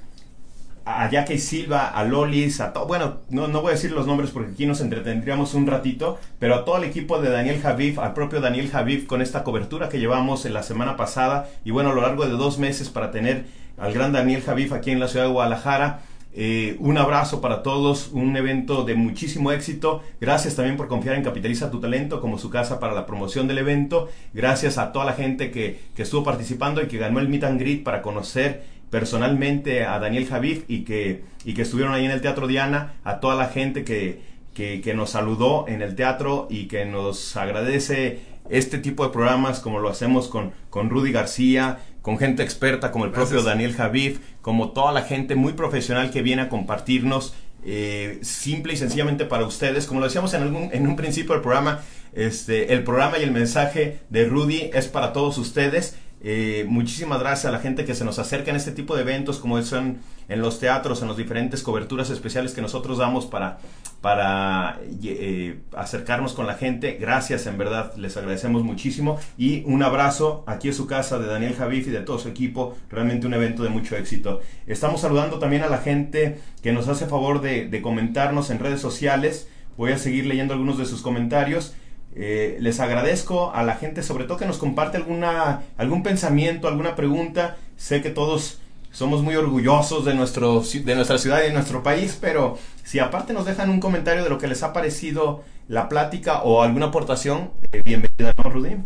a Jackie Silva, a Lolis, a todo, bueno, no, no voy a decir los nombres porque aquí nos entretendríamos un ratito, pero a todo el equipo de Daniel Javif, al propio Daniel Javif con esta cobertura que llevamos en la semana pasada y bueno, a lo largo de dos meses para tener al gran Daniel Javif aquí en la ciudad de Guadalajara. Eh, un abrazo para todos, un evento de muchísimo éxito. Gracias también por confiar en Capitaliza tu Talento como su casa para la promoción del evento. Gracias a toda la gente que, que estuvo participando y que ganó el Meet and Greet para conocer personalmente a Daniel Javif y que, y que estuvieron ahí en el Teatro Diana, a toda la gente que, que, que nos saludó en el teatro y que nos agradece este tipo de programas como lo hacemos con, con Rudy García, con gente experta como el propio Daniel Javif, como toda la gente muy profesional que viene a compartirnos eh, simple y sencillamente para ustedes. Como lo decíamos en, algún, en un principio del programa, este, el programa y el mensaje de Rudy es para todos ustedes. Eh, muchísimas gracias a la gente que se nos acerca en este tipo de eventos, como son en los teatros, en las diferentes coberturas especiales que nosotros damos para, para eh, acercarnos con la gente. Gracias, en verdad, les agradecemos muchísimo. Y un abrazo aquí en su casa de Daniel Javif y de todo su equipo. Realmente un evento de mucho éxito. Estamos saludando también a la gente que nos hace favor de comentarnos en redes sociales. Voy a seguir leyendo algunos de sus comentarios. Eh, les agradezco a la gente, sobre todo que nos comparte alguna, algún pensamiento, alguna pregunta. Sé que todos somos muy orgullosos de, nuestro, de nuestra ciudad y de nuestro país, pero si aparte nos dejan un comentario de lo que les ha parecido la plática o alguna aportación, eh, bienvenida, ¿no, Rudy?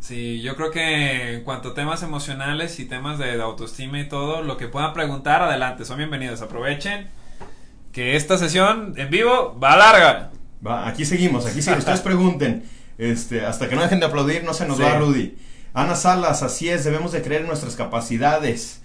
Sí, yo creo que en cuanto a temas emocionales y temas de, autoestima y todo, lo que puedan preguntar, adelante, son bienvenidos. Aprovechen que esta sesión en vivo va larga. Va, aquí seguimos, aquí sí, ustedes [LAUGHS] pregunten. Este, hasta que no dejen de aplaudir, no se nos va Rudy. Ana Salas, así es, debemos de creer en nuestras capacidades.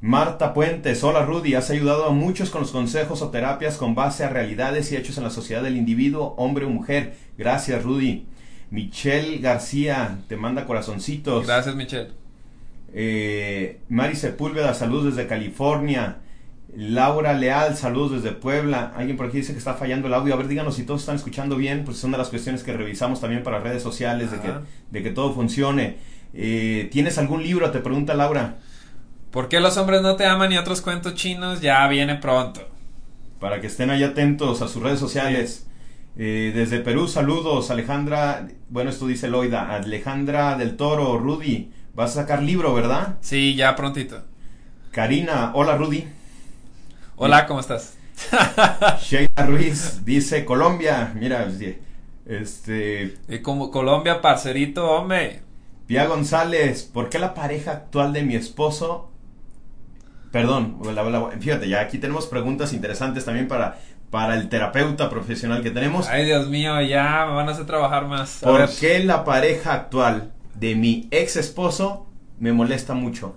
Marta Puentes, hola Rudy, has ayudado a muchos con los consejos o terapias con base a realidades y hechos en la sociedad del individuo, hombre o mujer. Gracias Rudy. Michelle García, te manda corazoncitos. Gracias Michelle. Eh, Mari Sepúlveda, saludos desde California. Laura Leal, saludos desde Puebla. Alguien por aquí dice que está fallando el audio. A ver, díganos si todos están escuchando bien, pues son de las cuestiones que revisamos también para redes sociales, de que, de que, todo funcione. Eh, ¿Tienes algún libro? Te pregunta Laura. ¿Por qué los hombres no te aman y otros cuentos chinos? Ya viene pronto. Para que estén ahí atentos a sus redes sociales. Eh, desde Perú, saludos, Alejandra. Bueno, esto dice Loida. Alejandra del Toro, Rudy. Vas a sacar libro, ¿verdad? Sí, ya prontito. Karina, hola Rudy. Hola, ¿cómo estás? [LAUGHS] Sheila Ruiz dice Colombia, mira, este... Y como Colombia, parcerito, hombre. Pia González, ¿por qué la pareja actual de mi esposo... Perdón, fíjate, ya aquí tenemos preguntas interesantes también para, para el terapeuta profesional que tenemos. Ay, Dios mío, ya me van a hacer trabajar más. ¿Por qué la pareja actual de mi ex esposo me molesta mucho?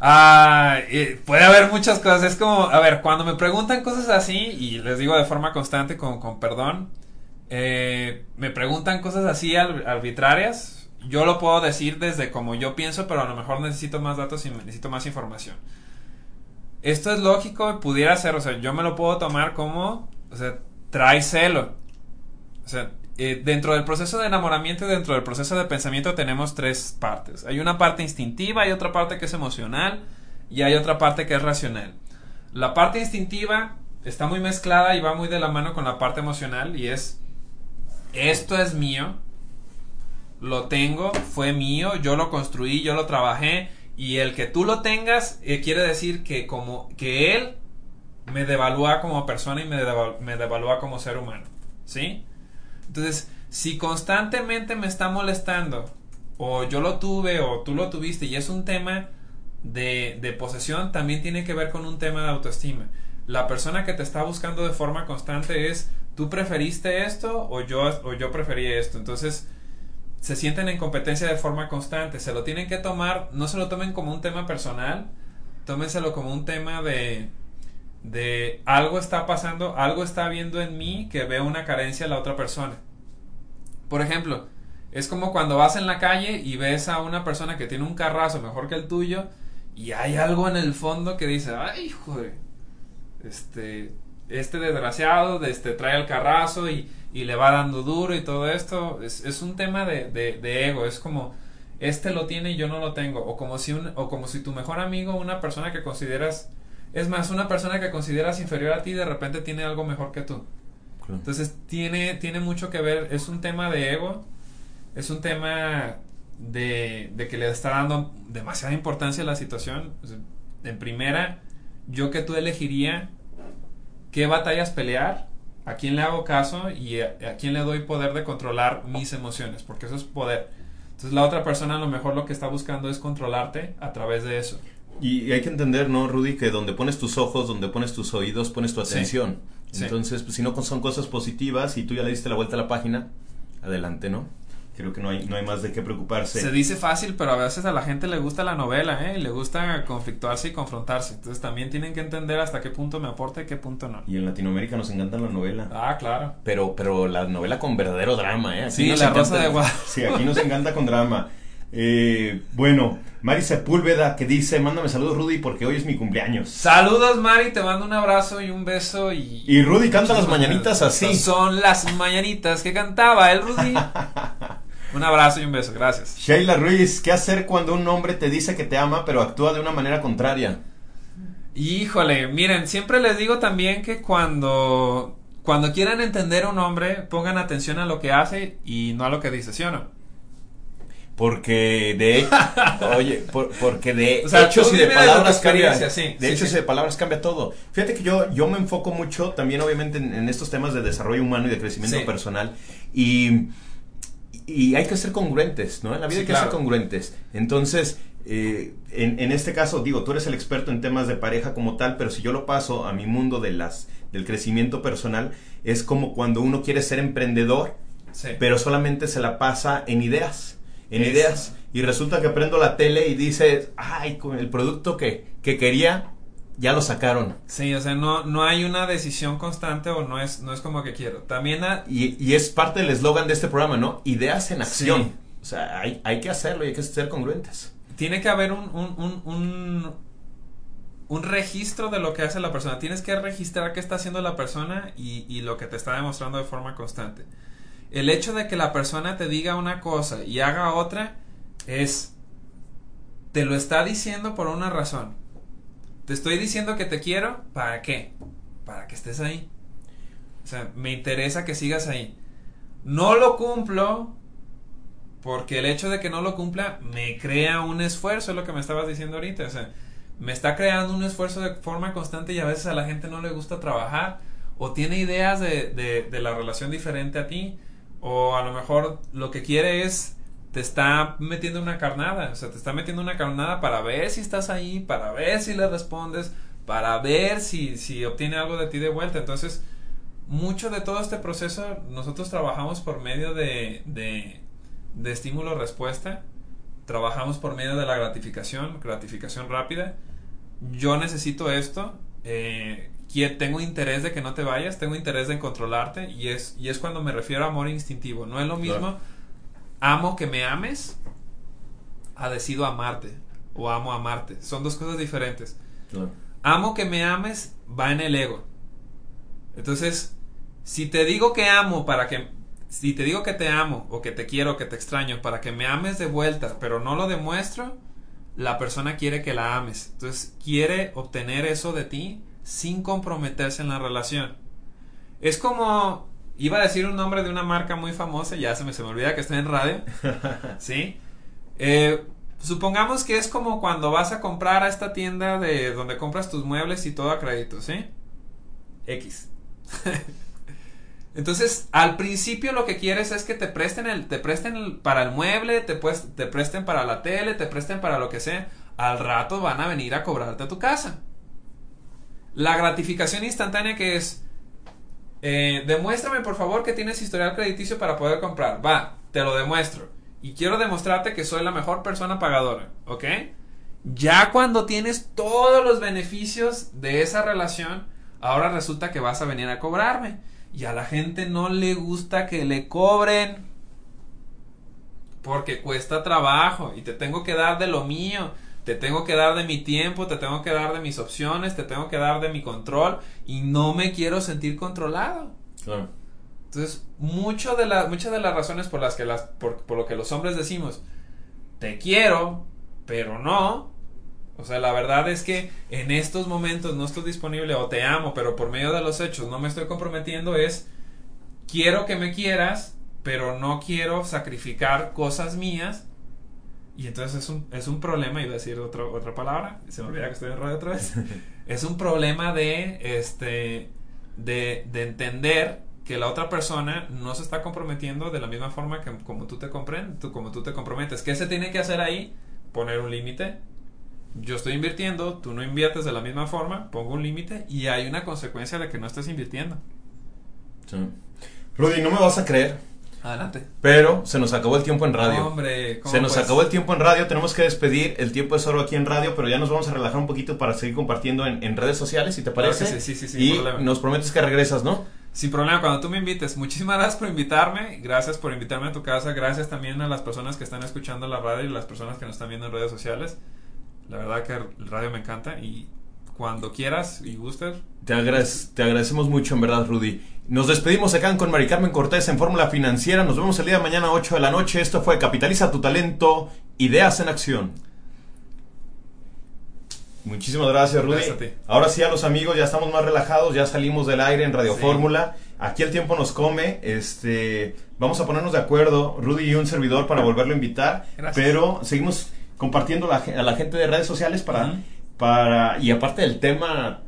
Ah, puede haber muchas cosas. Es como, a ver, cuando me preguntan cosas así, y les digo de forma constante, con, con perdón, eh, me preguntan cosas así arbitrarias, yo lo puedo decir desde como yo pienso, pero a lo mejor necesito más datos y necesito más información. Esto es lógico, pudiera ser, o sea, yo me lo puedo tomar como, o sea, trae celo. O sea, eh, dentro del proceso de enamoramiento y dentro del proceso de pensamiento tenemos tres partes. Hay una parte instintiva, hay otra parte que es emocional y hay otra parte que es racional. La parte instintiva está muy mezclada y va muy de la mano con la parte emocional y es esto es mío, lo tengo, fue mío, yo lo construí, yo lo trabajé y el que tú lo tengas eh, quiere decir que como que él me devalúa como persona y me, me devalúa como ser humano, ¿sí? Entonces, si constantemente me está molestando, o yo lo tuve, o tú lo tuviste, y es un tema de, de posesión, también tiene que ver con un tema de autoestima. La persona que te está buscando de forma constante es, tú preferiste esto o yo, o yo preferí esto. Entonces, se sienten en competencia de forma constante. Se lo tienen que tomar, no se lo tomen como un tema personal, tómenselo como un tema de, de algo está pasando, algo está viendo en mí que veo una carencia en la otra persona. Por ejemplo, es como cuando vas en la calle y ves a una persona que tiene un carrazo mejor que el tuyo y hay algo en el fondo que dice, ay, joder, este, este desgraciado, este, trae el carrazo y, y le va dando duro y todo esto. Es, es un tema de, de, de, ego, es como, este lo tiene y yo no lo tengo. O como si, un, o como si tu mejor amigo, una persona que consideras es más, una persona que consideras inferior a ti de repente tiene algo mejor que tú. Entonces tiene, tiene mucho que ver, es un tema de ego, es un tema de, de que le está dando demasiada importancia a la situación. En primera, yo que tú elegiría qué batallas pelear, a quién le hago caso y a, a, quién le doy poder de controlar mis emociones, porque eso es poder. Entonces la otra persona a lo mejor lo que está buscando es controlarte a través de eso. Y hay que entender, ¿no, Rudy? Que donde pones tus ojos, donde pones tus oídos, pones tu atención. Sí. Entonces, pues, si no son cosas positivas y tú ya le diste la vuelta a la página, adelante, ¿no? Creo que no hay, no hay más de qué preocuparse. Se dice fácil, pero a veces a la gente le gusta la novela, ¿eh? Le gusta conflictuarse y confrontarse. Entonces también tienen que entender hasta qué punto me aporta y qué punto no. Y en Latinoamérica nos encanta la novela. Ah, claro. Pero, pero la novela con verdadero drama, ¿eh? Aquí sí, la Rosa de Guadalupe. Sí, aquí nos encanta con drama. Eh, bueno, Mari Sepúlveda que dice, mándame saludos Rudy porque hoy es mi cumpleaños. Saludos Mari, te mando un abrazo y un beso y... Y Rudy canta las mañanitas así. Son las mañanitas que cantaba el Rudy. [LAUGHS] un abrazo y un beso, gracias. Sheila Ruiz, ¿qué hacer cuando un hombre te dice que te ama pero actúa de una manera contraria? Híjole, miren, siempre les digo también que cuando... Cuando quieran entender a un hombre, pongan atención a lo que hace y no a lo que dice, ¿sí o no? Porque de [LAUGHS] oye, por, porque de o sea, hechos y de palabras cambia. Sí, de sí, hechos sí. y de palabras cambia todo. Fíjate que yo, yo me enfoco mucho también, obviamente, en, en estos temas de desarrollo humano y de crecimiento personal. Y, y hay que ser congruentes, ¿no? En la vida hay que claro. ser congruentes. Entonces, eh, en, en este caso, digo, tú eres el experto en temas de pareja como tal, pero si yo lo paso a mi mundo de las, del crecimiento personal, es como cuando uno quiere ser emprendedor pero solamente se la pasa en ideas, en ideas. Y resulta que prendo la tele y dice, ay, con el producto que, que quería, ya lo sacaron. Sí, o sea, no, no hay una decisión constante o no es, no es como que quiero. También Y, y es parte del eslogan de este programa, ¿no? Ideas en acción. Sí. O sea, hay, hay que hacerlo y hay que ser congruentes. tiene que haber un, un, un, un, un registro de lo que hace la persona. Tienes que registrar qué está haciendo la persona y, y lo que te está demostrando de forma constante. El hecho de que la persona te diga una cosa y haga otra es... Te lo está diciendo por una razón. Te estoy diciendo que te quiero, ¿para qué? Para que estés ahí. O sea, me interesa que sigas ahí. No lo cumplo porque el hecho de que no lo cumpla me crea un esfuerzo, es lo que me estabas diciendo ahorita. O sea, me está creando un esfuerzo de forma constante y a veces a la gente no le gusta trabajar o tiene ideas de, de, de la relación diferente a ti o a lo mejor lo que quiere es te está metiendo una carnada, o sea, te está metiendo una carnada para ver si estás ahí, para ver si le respondes, para ver si, si obtiene algo de ti de vuelta. Entonces, mucho de todo este proceso nosotros trabajamos por medio de, de, de estímulo-respuesta, trabajamos por medio de la gratificación, gratificación rápida. Yo necesito esto, eh, tengo interés de que no te vayas, tengo interés de controlarte y es, y es cuando me refiero a amor instintivo. No es lo mismo Claro. amo que me ames a decido amarte o amo amarte. Son dos cosas diferentes. Amo que me ames va en el ego. Entonces, si te digo que amo para que si te digo que te amo o que te quiero o que te extraño para que me ames de vuelta, pero no lo demuestro, la persona quiere que la ames. Entonces, quiere obtener eso de ti sin comprometerse en la relación. Es como iba a decir un nombre de una marca muy famosa, ya se me, se me olvida que estoy en radio. [LAUGHS] ¿Sí? Eh, supongamos que es como cuando vas a comprar a esta tienda de donde compras tus muebles y todo a crédito, ¿sí? X. [LAUGHS] Entonces, al principio lo que quieres es que te presten el, te presten el- para el mueble, te, pues- te presten para la tele, te presten para lo que sea. Al rato van a venir a cobrarte a tu casa. La gratificación instantánea que es, eh, demuéstrame por favor que tienes historial crediticio para poder comprar. Va, te lo demuestro. Y quiero demostrarte que soy la mejor persona pagadora, ¿ok? Ya cuando tienes todos los beneficios de esa relación, ahora resulta que vas a venir a cobrarme. Y a la gente no le gusta que le cobren. Porque cuesta trabajo y te tengo que dar de lo mío. Te tengo que dar de mi tiempo, te tengo que dar de mis opciones, te tengo que dar de mi control y no me quiero sentir controlado. Claro. Entonces, mucho de la, muchas de las razones por las que las, por, por lo que los hombres decimos, te quiero, pero no. O sea, la verdad es que en estos momentos no estoy disponible o te amo, pero por medio de los hechos no me estoy comprometiendo es, quiero que me quieras, pero no quiero sacrificar cosas mías. Y entonces es un, es un problema, iba a decir otra, otra palabra, se me olvida que estoy en radio otra vez. [LAUGHS] Es un problema de, este, de, de entender que la otra persona no se está comprometiendo de la misma forma que como tú te comprendes, como tú te comprometes. ¿Qué se tiene que hacer ahí? Poner un límite. Yo estoy invirtiendo, tú no inviertes de la misma forma, pongo un límite y hay una consecuencia de que no estés invirtiendo. Sí. Rudy, no me vas a creer, Adelante. pero se nos acabó el tiempo en radio. Hombre, ¿cómo Se nos pues? acabó el tiempo en radio, tenemos que despedir, el tiempo es oro aquí en radio, pero ya nos vamos a relajar un poquito para seguir compartiendo en, en redes sociales, si te Claro parece. que sí, sí, sí, y problema. nos prometes que regresas, ¿no? Sin problema, cuando tú me invites. Muchísimas gracias por invitarme. Gracias por invitarme a tu casa. Gracias también a las personas que están escuchando la radio y las personas que nos están viendo en redes sociales. La verdad que el radio me encanta y cuando quieras y gustes. Te, agradec- te agradecemos mucho, en verdad, Rudy. Nos despedimos acá con Mari Carmen Cortés en Fórmula Financiera. Nos vemos el día de mañana a 8 de la noche. Esto fue Capitaliza tu talento, ideas en acción. Muchísimas gracias, Rudy. Gracias a ti. Ahora sí, a los amigos, ya estamos más relajados, ya salimos del aire en Radio Sí. Fórmula. Aquí el tiempo nos come. Este, vamos a ponernos de acuerdo, Rudy y un servidor, para volverlo a invitar. Gracias. Pero seguimos compartiendo la a la gente de redes sociales para. Para y aparte del tema,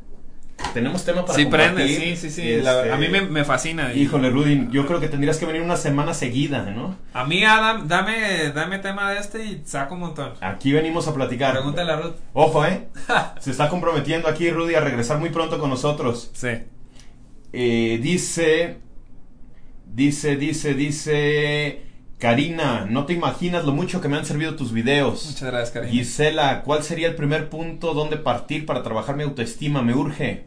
tenemos tema para Sí, prende, compartir. sí, sí, sí. La- Este, a mí me, me fascina. Híjole, Rudy, yo creo que tendrías que venir una semana seguida, ¿no? A mí, Adam, dame, dame tema de este y saco un montón. Aquí venimos a platicar. Pregúntale a Ruth. Ojo, ¿eh? [LAUGHS] Se está comprometiendo aquí Rudy a regresar muy pronto con nosotros. Sí. Eh, dice, dice, dice, dice, Karina, no te imaginas lo mucho que me han servido tus videos. Muchas gracias, cariño. Gisela, ¿cuál sería el primer punto donde partir para trabajar mi autoestima? Me urge.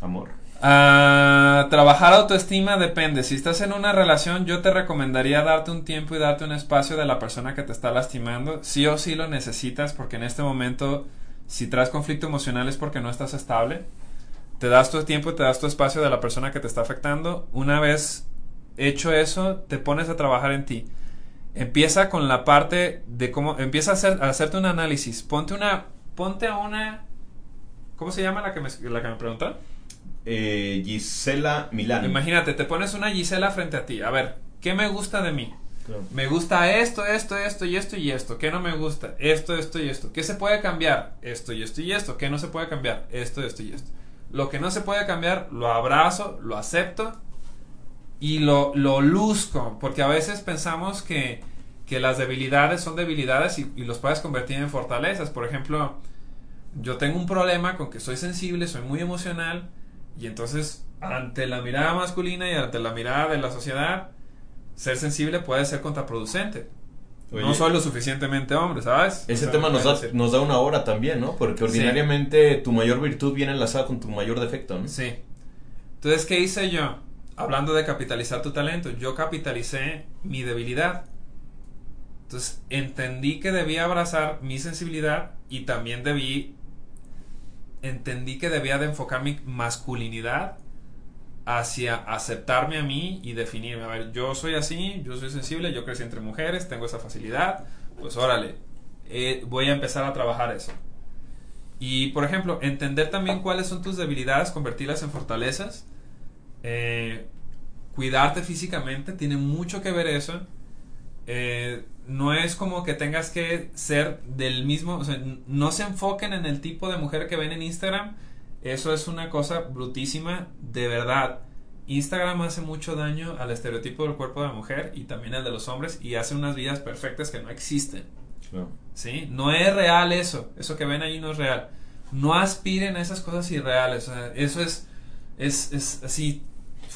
Amor. Ah, trabajar autoestima depende. Si estás en una relación, yo te recomendaría darte un tiempo y darte un espacio de la persona que te está lastimando. Sí o sí lo necesitas porque en este momento, si traes conflicto emocional es porque no estás estable. Te das tu tiempo y te das tu espacio de la persona que te está afectando. Una vez hecho eso, te pones a trabajar en ti. Empieza con la parte de cómo, empieza a, hacer, a hacerte un análisis. Ponte una, ponte a una, ¿cómo se llama la que me, la que me preguntó? Eh, Gisela Milán. Imagínate, te pones una Gisela frente a ti. A ver, ¿qué me gusta de mí? Claro. Me gusta esto, esto, esto y esto y esto. ¿Qué no me gusta? Esto, esto y esto. ¿Qué se puede cambiar? Esto y esto y esto. ¿Qué no se puede cambiar? Esto, esto y esto. Lo que no se puede cambiar, lo abrazo, lo acepto y lo, lo luzco. Porque a veces pensamos que, que las debilidades son debilidades y, y los puedes convertir en fortalezas. Por ejemplo, yo tengo un problema con que soy sensible, soy muy emocional y entonces ante la mirada masculina y ante la mirada de la sociedad, ser sensible puede ser contraproducente. Oye, no soy lo suficientemente hombre, ¿sabes? Ese O sea, tema nos da, decir. nos da una hora también, ¿no? Porque Sí. ordinariamente tu mayor virtud viene enlazada con tu mayor defecto, ¿no? Sí. Entonces, ¿qué hice yo? Hablando de capitalizar tu talento, yo capitalicé mi debilidad. Entonces, entendí que debía abrazar mi sensibilidad y también debí entendí que debía de enfocar mi masculinidad hacia aceptarme a mí y definirme. A ver, yo soy así, yo soy sensible, yo crecí entre mujeres, tengo esa facilidad, pues órale, eh, voy a empezar a trabajar eso. Y, por ejemplo, entender también cuáles son tus debilidades, convertirlas en fortalezas. Eh, cuidarte físicamente, tiene mucho que ver eso. Eh, no es como que tengas que ser del mismo, o sea, n- no se enfoquen en el tipo de mujer que ven en Instagram. Eso es una cosa brutísima, de verdad. Instagram hace mucho daño al estereotipo del cuerpo de la mujer y también al de los hombres y hace unas vidas perfectas que no existen. Claro. ¿Sí? No es real eso. Eso que ven ahí no es real. No aspiren a esas cosas irreales. o sea, eso es, es, es así,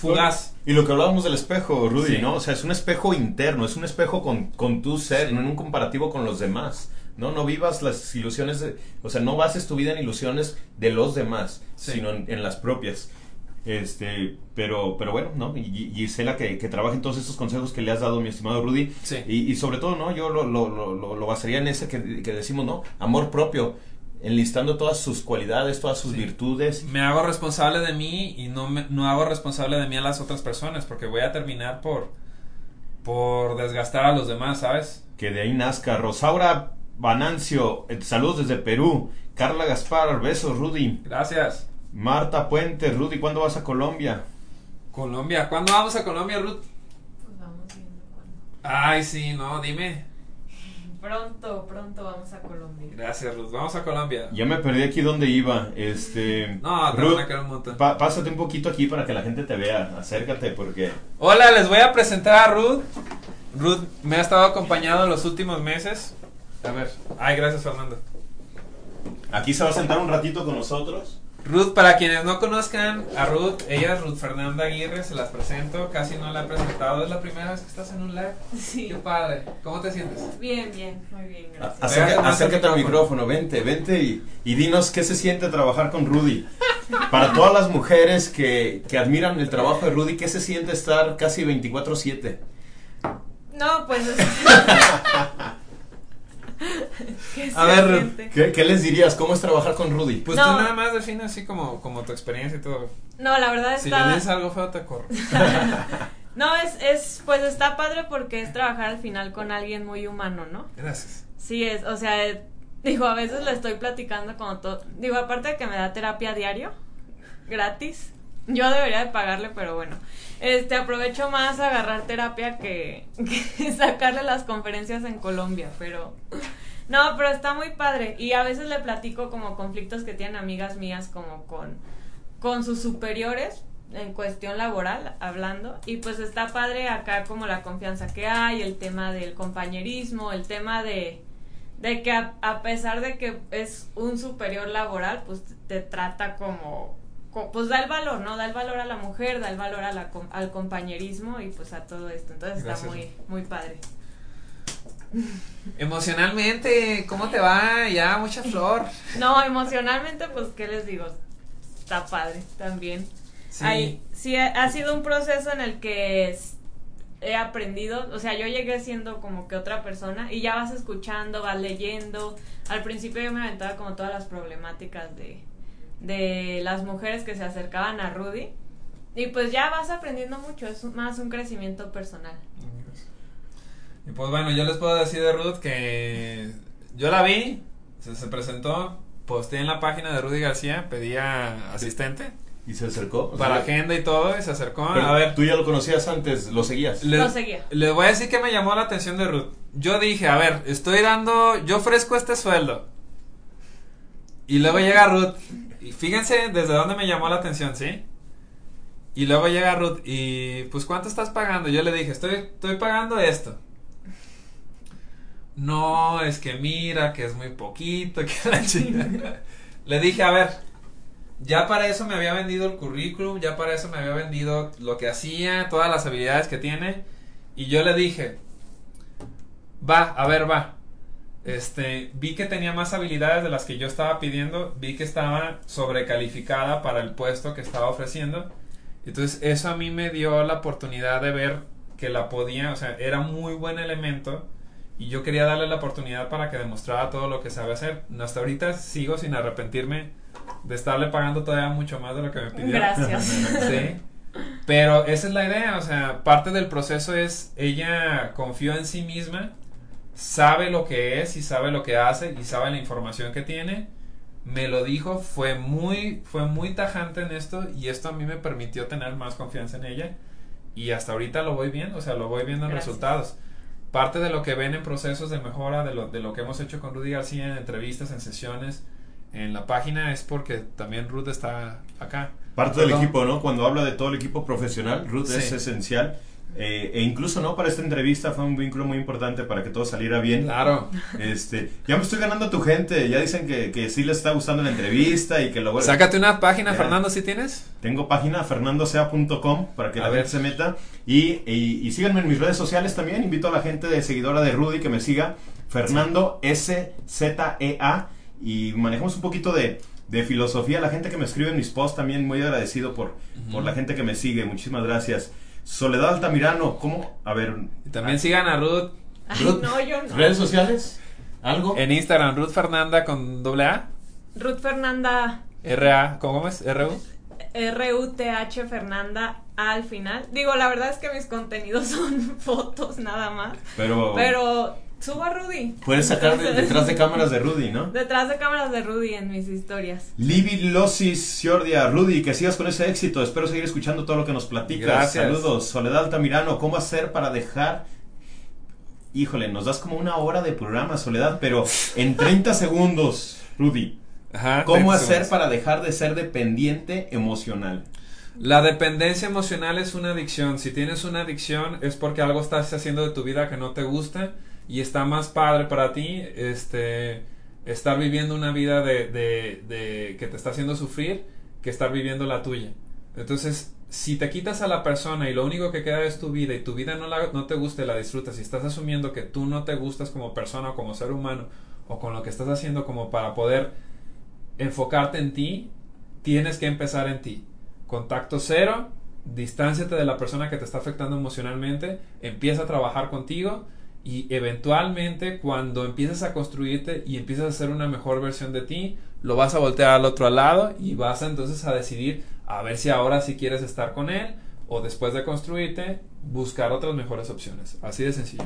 fugaz. Y lo que hablábamos del espejo, Rudy, Sí. ¿no? O sea, es un espejo interno, es un espejo con, con tu ser, Sí. no en un comparativo con los demás. No, no vivas las ilusiones, de, o sea, no bases tu vida en ilusiones de los demás, Sí. sino en, en las propias. Este, pero, pero bueno, ¿no? Y, Gisela que, que trabaje en todos estos consejos que le has dado, mi estimado Rudy. Sí. Y, y sobre todo, ¿no? Yo lo, lo, lo, lo, lo basaría en ese que, que decimos, ¿no? Amor propio, enlistando todas sus cualidades, todas sus Sí. virtudes. Me hago responsable de mí y no, me, no hago responsable de mí a las otras personas porque voy a terminar por, por desgastar a los demás, ¿sabes? Que de ahí nazca. Rosaura Banancio, eh, saludos desde Perú. Carla Gaspar, besos, Rudy. Gracias. Marta Puente, Rudy, ¿cuándo vas a Colombia? Colombia. ¿Cuándo vamos a Colombia, Ruth? Pues vamos viendo cuándo. Ay, sí, no, dime. Pronto, pronto vamos a Colombia. Gracias, Ruth. Vamos a Colombia. Ya me perdí aquí donde iba. Este. No, te Ruth, van a quedar un montón. pa- pásate un poquito aquí para que la gente te vea. Acércate porque. Hola, les voy a presentar a Ruth. Ruth me ha estado acompañando los últimos meses. A ver. Ay, gracias, Fernando. Aquí se va a sentar un ratito con nosotros. Ruth, para quienes no conozcan a Ruth, ella es Ruth Fernanda Aguirre, se las presento, casi no la he presentado, es la primera vez que estás en un live. Sí. Qué padre, ¿cómo te sientes? Bien, bien, muy bien, gracias. Acerca- acércate al micrófono, vente, vente y, y dinos qué se siente trabajar con Rudy. Para todas las mujeres que, que admiran el trabajo de Rudy, ¿qué se siente estar casi 24/7? No, pues es... ¿Qué [LAUGHS] [LAUGHS] A ver? ¿Qué, qué les dirías? ¿Cómo es trabajar con Rudy? Pues No. tú nada más define así como, como tu experiencia y todo. No, la verdad Si está... le dices algo feo, te corro. [LAUGHS] No, es, es, pues está padre porque es trabajar al final con alguien muy humano, ¿no? Gracias. Sí, es, o sea, digo, a veces le estoy platicando como todo, digo, aparte de que me da terapia diario, gratis, yo debería de pagarle, pero bueno, este, aprovecho más agarrar terapia que, [LAUGHS] sacarle las conferencias en Colombia, pero, no, pero está muy padre, y a veces le platico como conflictos que tienen amigas mías como con, con sus superiores, en cuestión laboral hablando y pues está padre acá como la confianza que hay, el tema del compañerismo, el tema de, de que a, pesar de que es un superior laboral, pues te trata como, co- pues da el valor, ¿no? Da el valor a la mujer, da el valor a la, com- al compañerismo y pues a todo esto. Entonces Gracias. está muy, muy padre. [LAUGHS] Emocionalmente, ¿cómo te va? Ya, mucha flor. [LAUGHS] No, emocionalmente, pues, ¿qué les digo? Está padre también. Sí. Sí, ha sido un proceso en el que he aprendido, o sea, yo llegué siendo como que otra persona y ya vas escuchando, vas leyendo. Al principio yo me aventaba como todas las problemáticas de, de las mujeres que se acercaban a Rudy y pues ya vas aprendiendo mucho, es más un crecimiento personal. Y pues bueno, yo les puedo decir de Ruth que yo la vi, se, se presentó, posté en la página de Rudy García, pedía asistente ¿Y se acercó? O para sea, agenda y todo, y se acercó. pero a ver, Tú ya lo conocías antes, lo seguías. les, Lo seguía. les voy a decir que me llamó la atención de Ruth. Yo dije, a ver, estoy dando, yo ofrezco este sueldo. Y luego llega Ruth. Y fíjense desde dónde me llamó la atención, ¿sí? Y luego llega Ruth y pues ¿cuánto estás pagando? Yo le dije, estoy, estoy pagando esto. No, es que mira, que es muy poquito, [LAUGHS] que la le dije, a ver, ya para eso me había vendido el currículum, ya para eso me había vendido lo que hacía, todas las habilidades que tiene. Y yo le dije, va, a ver, va. Este, vi que tenía más habilidades de las que yo estaba pidiendo, vi que estaba sobrecalificada para el puesto que estaba ofreciendo. Entonces, eso a mí me dio la oportunidad de ver que la podía, o sea, era muy buen elemento y yo quería darle la oportunidad para que demostrara todo lo que sabe hacer. Hasta ahorita sigo sin arrepentirme de estarle pagando todavía mucho más de lo que me pidió. Gracias. [LAUGHS] Sí. Pero esa es la idea, o sea, parte del proceso es ella confió en sí misma, sabe lo que es y sabe lo que hace y sabe la información que tiene. Me lo dijo, fue muy fue muy tajante en esto y esto a mí me permitió tener más confianza en ella y hasta ahorita lo voy viendo, o sea, lo voy viendo en Gracias. resultados. Parte de lo que ven en procesos de mejora, de lo, de lo que hemos hecho con Rudy García en entrevistas, en sesiones, en la página, es porque también Ruth está acá. Parte del equipo, ¿no? Cuando habla de todo el equipo profesional, Ruth es esencial. Eh, e incluso, ¿no? Para esta entrevista fue un vínculo muy importante para que todo saliera bien. Claro. Este, ya me estoy ganando a tu gente. Ya dicen que, que sí les está gustando la entrevista y que lo bueno. Sácate una página, Ya. Fernando, si tienes. Tengo página fernandosea.com para que A la ver. gente se meta. Y, y, y síganme en mis redes sociales también. Invito a la gente de seguidora de Rudy que me siga. Fernando SZEA. Y manejamos un poquito de, de filosofía. La gente que me escribe en mis posts también muy agradecido por, por la gente que me sigue. Muchísimas gracias. Soledad Altamirano, ¿cómo? A ver. También sigan a Ruth Ay, Ruth, no, yo no. ¿Redes sociales? ¿Algo? en Instagram, Ruth Fernanda con doble A, Ruth Fernanda R A, ¿cómo es? R U. R-U-T-H Fernanda al final. Digo, la verdad es que mis contenidos [LAUGHS] son fotos nada más. Pero, Pero subo a Rudy. puedes sacar de- [LAUGHS] detrás de cámaras de Rudy, ¿no? Detrás de cámaras de Rudy en mis historias. Livi Losis Ciordia, Rudy, que sigas con ese éxito. Espero seguir escuchando todo lo que nos platicas. Gracias. Saludos. Soledad Altamirano, ¿cómo hacer para dejar híjole, nos das como una hora de programa, Soledad, pero en 30 [LAUGHS] segundos, Rudy, Ajá, ¿cómo 30 hacer segundos. para dejar de ser dependiente emocional? La dependencia emocional es una adicción. Si tienes una adicción es porque algo estás haciendo de tu vida que no te gusta y está más padre para ti este estar viviendo una vida de, de- de- que te está haciendo sufrir que estar viviendo la tuya. Entonces, si te quitas a la persona y lo único que queda es tu vida y tu vida no, la, no te gusta y la disfrutas y estás asumiendo que tú no te gustas como persona o como ser humano o con lo que estás haciendo como para poder enfocarte en ti, tienes que empezar en ti. Contacto cero, distánciate de la persona que te está afectando emocionalmente, empieza a trabajar contigo y eventualmente cuando empieces a construirte y empiezas a ser una mejor versión de ti, lo vas a voltear al otro lado y vas a, entonces a decidir a ver si ahora sí quieres estar con él o después de construirte buscar otras mejores opciones. Así de sencillo.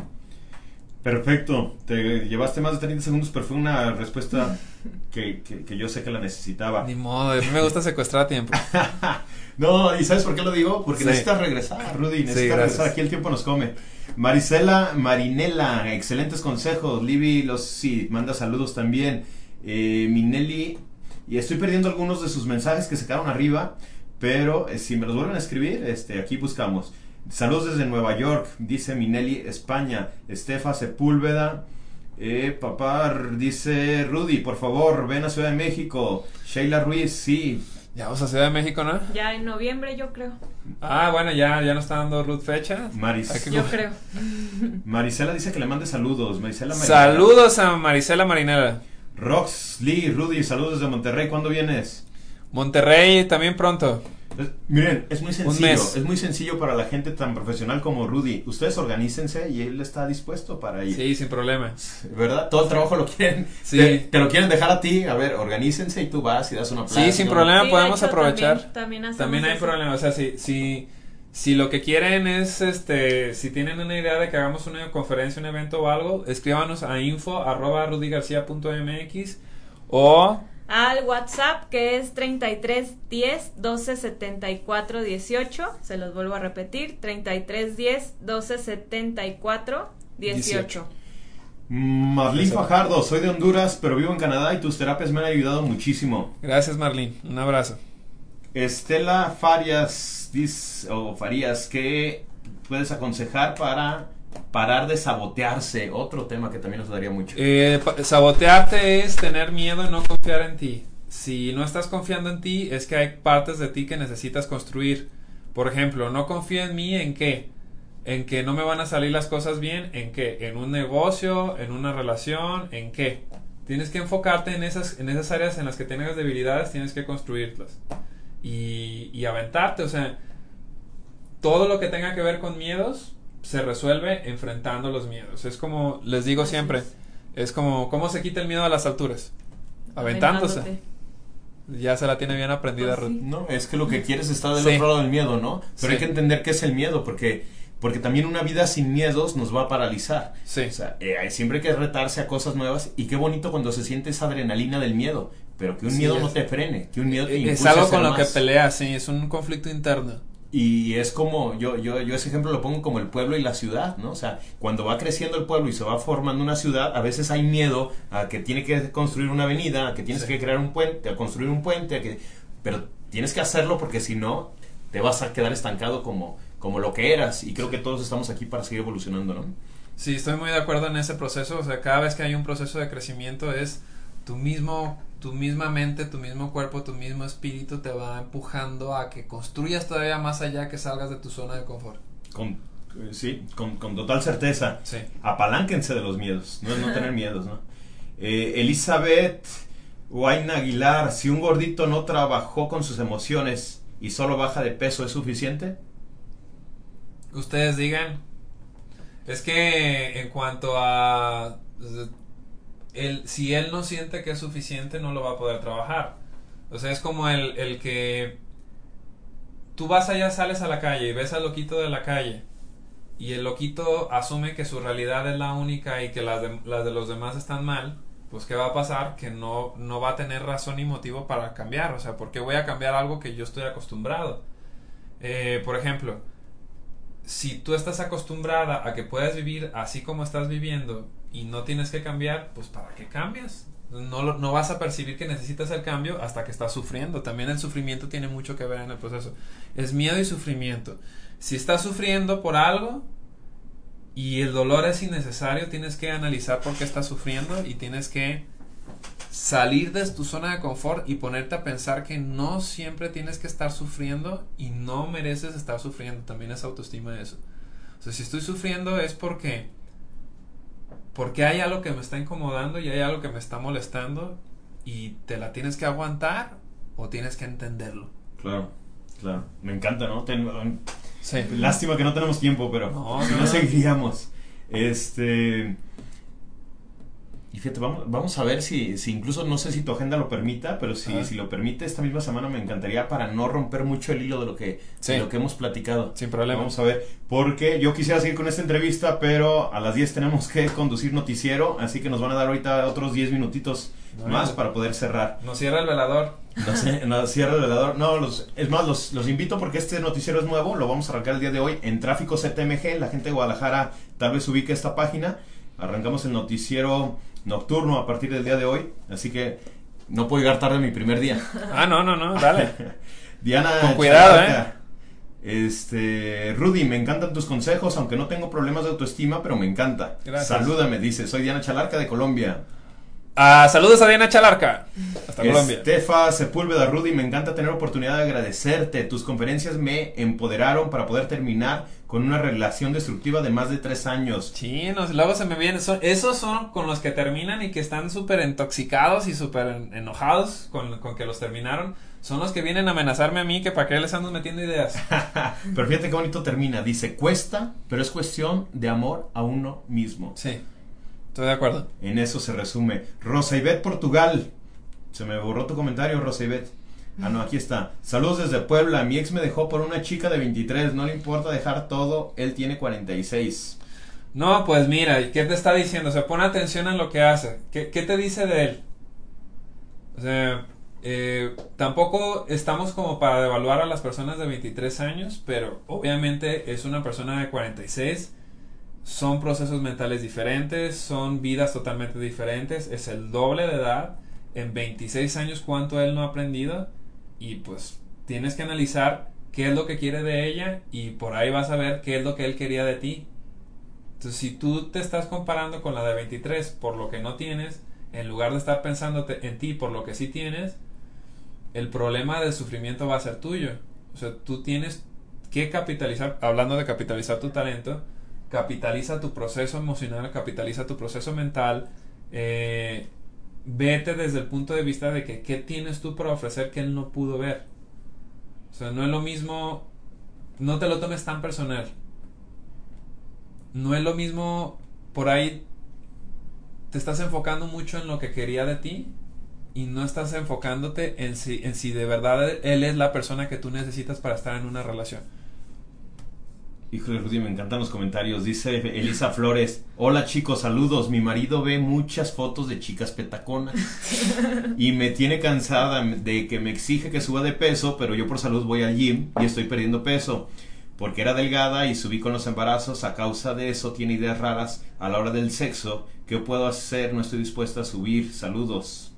Perfecto, te llevaste más de 30 segundos, pero fue una respuesta [LAUGHS] que, que- que yo sé que la necesitaba. Ni modo, a mí me gusta secuestrar tiempo. [LAUGHS] No, ¿y sabes por qué lo digo? Porque Sí. necesitas regresar, Rudy, necesitas regresar, aquí el tiempo nos come. Marisela Marinela, excelentes consejos. Libby los sí, manda saludos también. Eh, Minelli, y estoy perdiendo algunos de sus mensajes que se quedaron arriba, pero eh, si me los vuelven a escribir, este, aquí buscamos. Saludos desde Nueva York, dice Minelli, España. Estefa Sepúlveda. Eh, papá, dice Rudy, por favor, ven a Ciudad de México. Sheila Ruiz, sí. Ya vamos a Ciudad de México, ¿no? Ya en noviembre, yo creo. Ah, bueno, ya, ya nos está dando Ruth fecha. Maris. Yo creo. [LAUGHS] Marisela dice que le mande saludos. Marisela Marinela. Saludos a Marisela Marinera. Rox Lee, Rudy, saludos desde Monterrey. ¿Cuándo vienes? Monterrey también pronto. Es- miren, es muy sencillo. mes. Es muy sencillo para la gente tan profesional como Rudy. Ustedes organícense y él está dispuesto para ir. Sí, sin problema. ¿Verdad? Todo el trabajo lo quieren. Sí. Te, te lo quieren dejar a ti. A ver, organícense y tú vas y das una Sí, sin problema, Sí, podemos aprovechar. También, También hay eso. problema, o sea, si, si, si lo que quieren es, este, si tienen una idea de que hagamos una conferencia, un evento o algo, escríbanos a info arroba rudygarcia.mx o Al WhatsApp que es 33 10 12 74 18. Se los vuelvo a repetir: 33 10 12 74 18. Marlene Eso. Fajardo, soy de Honduras, pero vivo en Canadá y tus terapias me han ayudado muchísimo. gracias Marlene, un abrazo. Estela Farias, o Farías, ¿qué puedes aconsejar para parar de sabotearse? Otro tema que también nos daría mucho. Eh, sabotearte es tener miedo y no confiar en ti. Si no estás confiando en ti, es que hay partes de ti que necesitas construir. Por ejemplo, no confío en mí en qué? En que no me van a salir las cosas bien, en qué? En un negocio, en una relación, en qué? Tienes que enfocarte en esas, en esas áreas en las que tengas debilidades, tienes que construirlas. Y, y aventarte, o sea, todo lo que tenga que ver con miedos se resuelve enfrentando los miedos. Es como les digo Así siempre, es. es como cómo se quita el miedo a las alturas. Aventándose. Aventándote. Ya se la tiene bien aprendida Pues sí. No, es que lo que quieres está del Sí. otro lado del miedo, ¿no? Pero Sí. hay que entender qué es el miedo, porque, porque también una vida sin miedos nos va a paralizar. Sí. O sea, eh, hay- siempre hay que retarse a cosas nuevas y qué bonito cuando se siente esa adrenalina del miedo, pero que un Sí, miedo es- no te frene, que un miedo te es algo con lo que peleas, sí, es un conflicto interno. Y es como, yo, yo, yo ese ejemplo lo pongo como el pueblo y la ciudad, ¿no? O sea, cuando va creciendo el pueblo y se va formando una ciudad, a veces hay miedo a que tiene que construir una avenida, a que tienes Sí. que crear un puente, a construir un puente, a que, pero tienes que hacerlo porque si no, te vas a quedar estancado como, como lo que eras. Y creo que todos estamos aquí para seguir evolucionando, ¿no? Sí, estoy muy de acuerdo en ese proceso. O sea, cada vez que hay un proceso de crecimiento es tu mismo, tu misma mente, tu mismo cuerpo, tu mismo espíritu te va empujando a que construyas todavía más allá, que salgas de tu zona de confort. Con, eh, sí, con, con total certeza. Sí. apalánquense de los miedos, no es no tener miedos, ¿no? Eh, Elizabeth Guaina Aguilar, si un gordito no trabajó con sus emociones y solo baja de peso, ¿es suficiente? Ustedes digan. Es que en cuanto a si él no siente que es suficiente, no lo va a poder trabajar. O sea, es como el, el que tú vas allá, sales a la calle y ves al loquito de la calle y el loquito asume que su realidad es la única y que las de, las de los demás están mal, pues ¿qué va a pasar? Que no, no va a tener razón ni motivo para cambiar. O sea, ¿por qué voy a cambiar algo que yo estoy acostumbrado? Eh, por ejemplo, si tú estás acostumbrada a que puedas vivir así como estás viviendo y no tienes que cambiar, pues ¿para qué cambias? No, no vas a percibir que necesitas el cambio hasta que estás sufriendo. También el sufrimiento tiene mucho que ver en el proceso. Es miedo y sufrimiento. Si estás sufriendo por algo y el dolor es innecesario, tienes que analizar por qué estás sufriendo y tienes que salir de tu zona de confort y ponerte a pensar que no siempre tienes que estar sufriendo y no mereces estar sufriendo. También es autoestima eso. O si estoy sufriendo es porque porque hay algo que me está incomodando y hay algo que me está molestando y te la tienes que aguantar o tienes que entenderlo. Claro, claro. Me encanta, ¿no? Ten- Sí. Lástima que no tenemos tiempo, pero No, si no. no seguiríamos. Este. Y fíjate, vamos, vamos a ver si, si incluso no sé si tu agenda lo permita, pero si, si lo permite, esta misma semana me encantaría para no romper mucho el hilo de lo que, Sí. de lo que hemos platicado. Sin problema. Vamos a ver, porque yo quisiera seguir con esta entrevista, pero a las 10 tenemos que conducir noticiero, así que nos van a dar ahorita otros 10 minutitos No, más no. para poder cerrar. Nos cierra el velador. No sé, no, cierra el velador. No, los, es más, los, los invito porque este noticiero es nuevo, lo vamos a arrancar el día de hoy en Tráfico ZMG. La gente de Guadalajara tal vez ubique esta página. Arrancamos el noticiero nocturno a partir del día de hoy, así que no puedo llegar tarde a mi primer día. [LAUGHS] Ah, no, no, no, dale. [LAUGHS] Diana Con cuidado, Chalarca. Este, Rudy, me encantan tus consejos, aunque no tengo problemas de autoestima, pero me encanta. Gracias. Salúdame, dice, soy Diana Chalarca de Colombia. Ah, saludos a Diana Chalarca. Hasta Colombia. Estefa Sepúlveda, Rudy, me encanta tener oportunidad de agradecerte. Tus conferencias me empoderaron para poder terminar con una relación destructiva de más de tres años. Sí, nos- luego se me vienen. son- esos son con los que terminan y que están súper intoxicados y súper en- enojados con, con que los terminaron. Son los que vienen a amenazarme a mí que para qué les ando metiendo ideas. [LAUGHS] Pero fíjate qué bonito termina. Dice, cuesta, pero es cuestión de amor a uno mismo. Sí, estoy de acuerdo. En eso se resume. Rosa Ivette Portugal. Se me borró tu comentario, Rosa Ivette. Ah, no, aquí está. Saludos desde Puebla. Mi ex me dejó por una chica de 23. No le importa dejar todo. Él tiene 46. No, pues mira, ¿y ¿qué te está diciendo? O sea, pon atención en lo que hace. ¿Qué, qué te dice de él? O sea, eh, tampoco estamos como para devaluar a las personas de 23 años, pero obviamente es una persona de 46. Son procesos mentales diferentes, son vidas totalmente diferentes, es el doble de edad. En 26 años, ¿cuánto él no ha aprendido? Y pues tienes que analizar qué es lo que quiere de ella y por ahí vas a ver qué es lo que él quería de ti. Entonces, si tú te estás comparando con la de 23 por lo que no tienes, en lugar de estar pensando en ti por lo que sí tienes, el problema del sufrimiento va a ser tuyo. O sea, tú tienes que capitalizar, hablando de capitalizar tu talento, capitaliza tu proceso emocional, capitaliza tu proceso mental, eh, vete desde el punto de vista de que qué tienes tú para ofrecer que él no pudo ver. O sea, no es lo mismo, no te lo tomes tan personal. No es lo mismo, por ahí te estás enfocando mucho en lo que quería de ti y no estás enfocándote en si, en si de verdad él es la persona que tú necesitas para estar en una relación. Híjole, Rudy, me encantan los comentarios. Dice Elisa Flores: Hola chicos, saludos. Mi marido ve muchas fotos de chicas petaconas [LAUGHS] y me tiene cansada de que me exige que suba de peso, pero yo por salud voy al gym y estoy perdiendo peso. Porque era delgada y subí con los embarazos. A causa de eso, tiene ideas raras a la hora del sexo. ¿Qué puedo hacer? No estoy dispuesta a subir. Saludos.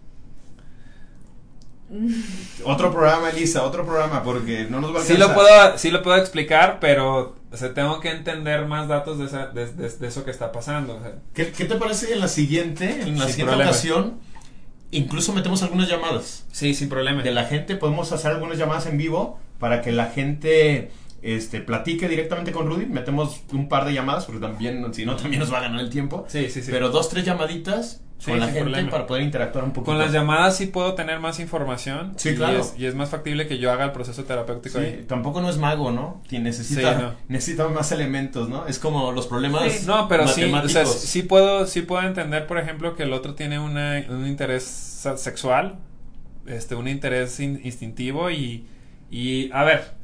Otro programa, Elisa, otro programa, porque no nos va a Sí lo puedo, sí lo puedo explicar, pero o sea, tengo que entender más datos de, esa- de- de- de eso que está pasando. o sea. ¿Qué, qué te parece en la siguiente, en la Sin siguiente problema. ocasión? Incluso metemos algunas llamadas Sí, sin problema. de la gente. Podemos hacer algunas llamadas en vivo para que la gente este, platique directamente con Rudy. Metemos un par de llamadas, porque también, si no, también nos va a ganar el tiempo. Sí, sí, sí. Pero dos, tres llamaditas Sí, con la gente problema. para poder interactuar un poquito. Con las llamadas sí puedo tener más información. Sí, y claro. es- y es más factible que yo haga el proceso terapéutico Sí, ahí. tampoco no es mago, ¿no? Tiene- necesita, Sí, no. [LAUGHS] necesita más elementos, ¿no? Es como los problemas Sí. No, pero sí, o sea, sí puedo, sí puedo entender, por ejemplo, que el otro tiene una, un interés sexual, este, un interés in- instintivo y, y, a ver,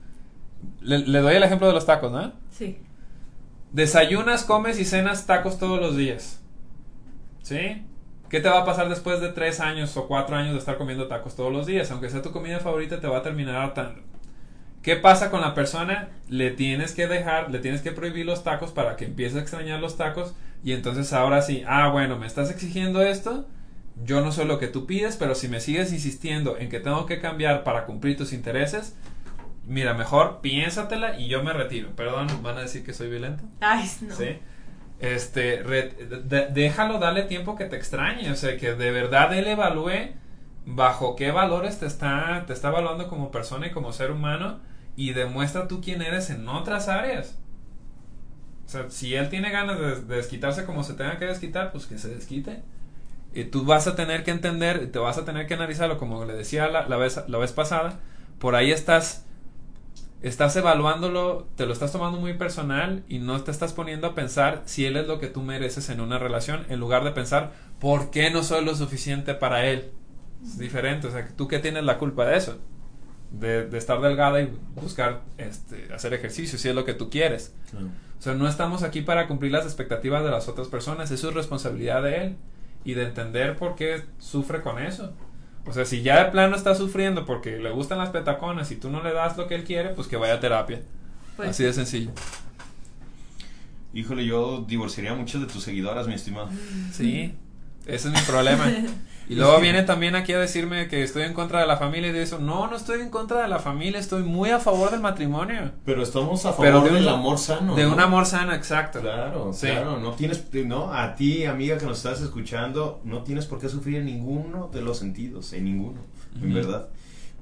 le, le doy el ejemplo de los tacos, ¿no? Sí. Desayunas, comes y cenas tacos todos los días, ¿sí? ¿Qué te va a pasar después de tres años o cuatro años de estar comiendo tacos todos los días? Aunque sea tu comida favorita, te va a terminar hartando. ¿Qué ¿Qué pasa con la persona? Le tienes que dejar, le tienes que prohibir los tacos para que empiece a extrañar los tacos y entonces ahora sí, ah, bueno, me estás exigiendo esto, yo no soy lo que tú pides, pero si me sigues insistiendo en que tengo que cambiar para cumplir tus intereses, mira, mejor piénsatela y yo me retiro. Perdón, van a decir que soy violento. Ay, no. Sí. Este, déjalo, dale tiempo que te extrañe, o sea, que de verdad él evalúe bajo qué valores te está, te está evaluando como persona y como ser humano y demuestra tú quién eres en otras áreas. O sea, si él tiene ganas de, desquitarse como se tenga que desquitar, pues que se desquite. Y tú vas a tener que entender, te vas a tener que analizarlo, como le decía la, la, vez, la vez pasada. Por ahí estás, estás evaluándolo, te lo estás tomando muy personal y no te estás poniendo a pensar si él es lo que tú mereces en una relación, en lugar de pensar por qué no soy lo suficiente para él. Es diferente, o sea, tú qué tienes la culpa de eso. De, de, estar delgada y buscar este, hacer ejercicio si es lo que tú quieres. O sea, no estamos aquí para cumplir las expectativas de las otras personas, eso es responsabilidad de él y de entender por qué sufre con eso. O sea, si ya de plano está sufriendo porque le gustan las petaconas y tú no le das lo que él quiere, pues que vaya a terapia. Pues Así de sencillo. Híjole, yo divorciaría a muchas de tus seguidoras, mi estimado. Sí, ese es mi problema. [LAUGHS] Y luego viene también aquí a decirme que estoy en contra de la familia y de eso. No, no estoy en contra de la familia, estoy muy a favor del matrimonio. Pero estamos a favor de del amor sano. De un amor sano, exacto. Claro, claro. No tienes, no, a ti, amiga que nos estás escuchando, no tienes por qué sufrir en ninguno de los sentidos, en ninguno, en verdad.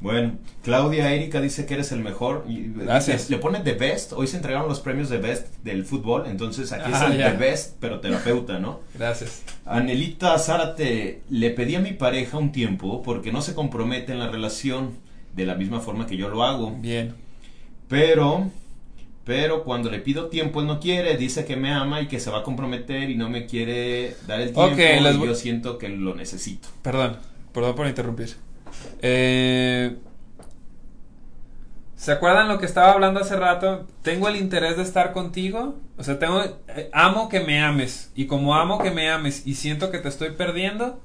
Bueno, Claudia Erika dice que eres el mejor. Gracias. Le, pone The Best. Hoy se entregaron los premios de Best del fútbol. Entonces aquí es el The Best, pero terapeuta, ¿no? Gracias. Anelita Zárate, le pedí a mi pareja un tiempo porque no se compromete en la relación de la misma forma que yo lo hago. Bien. Pero, pero cuando le pido tiempo él no quiere, dice que me ama y que se va a comprometer y no me quiere dar el tiempo. y yo siento que lo necesito. Perdón, perdón por interrumpir. Eh, ¿Se acuerdan lo que estaba hablando hace rato? Tengo el interés de estar contigo. O sea, tengo, eh, amo que me ames. Y como amo que me ames y siento que te estoy perdiendo,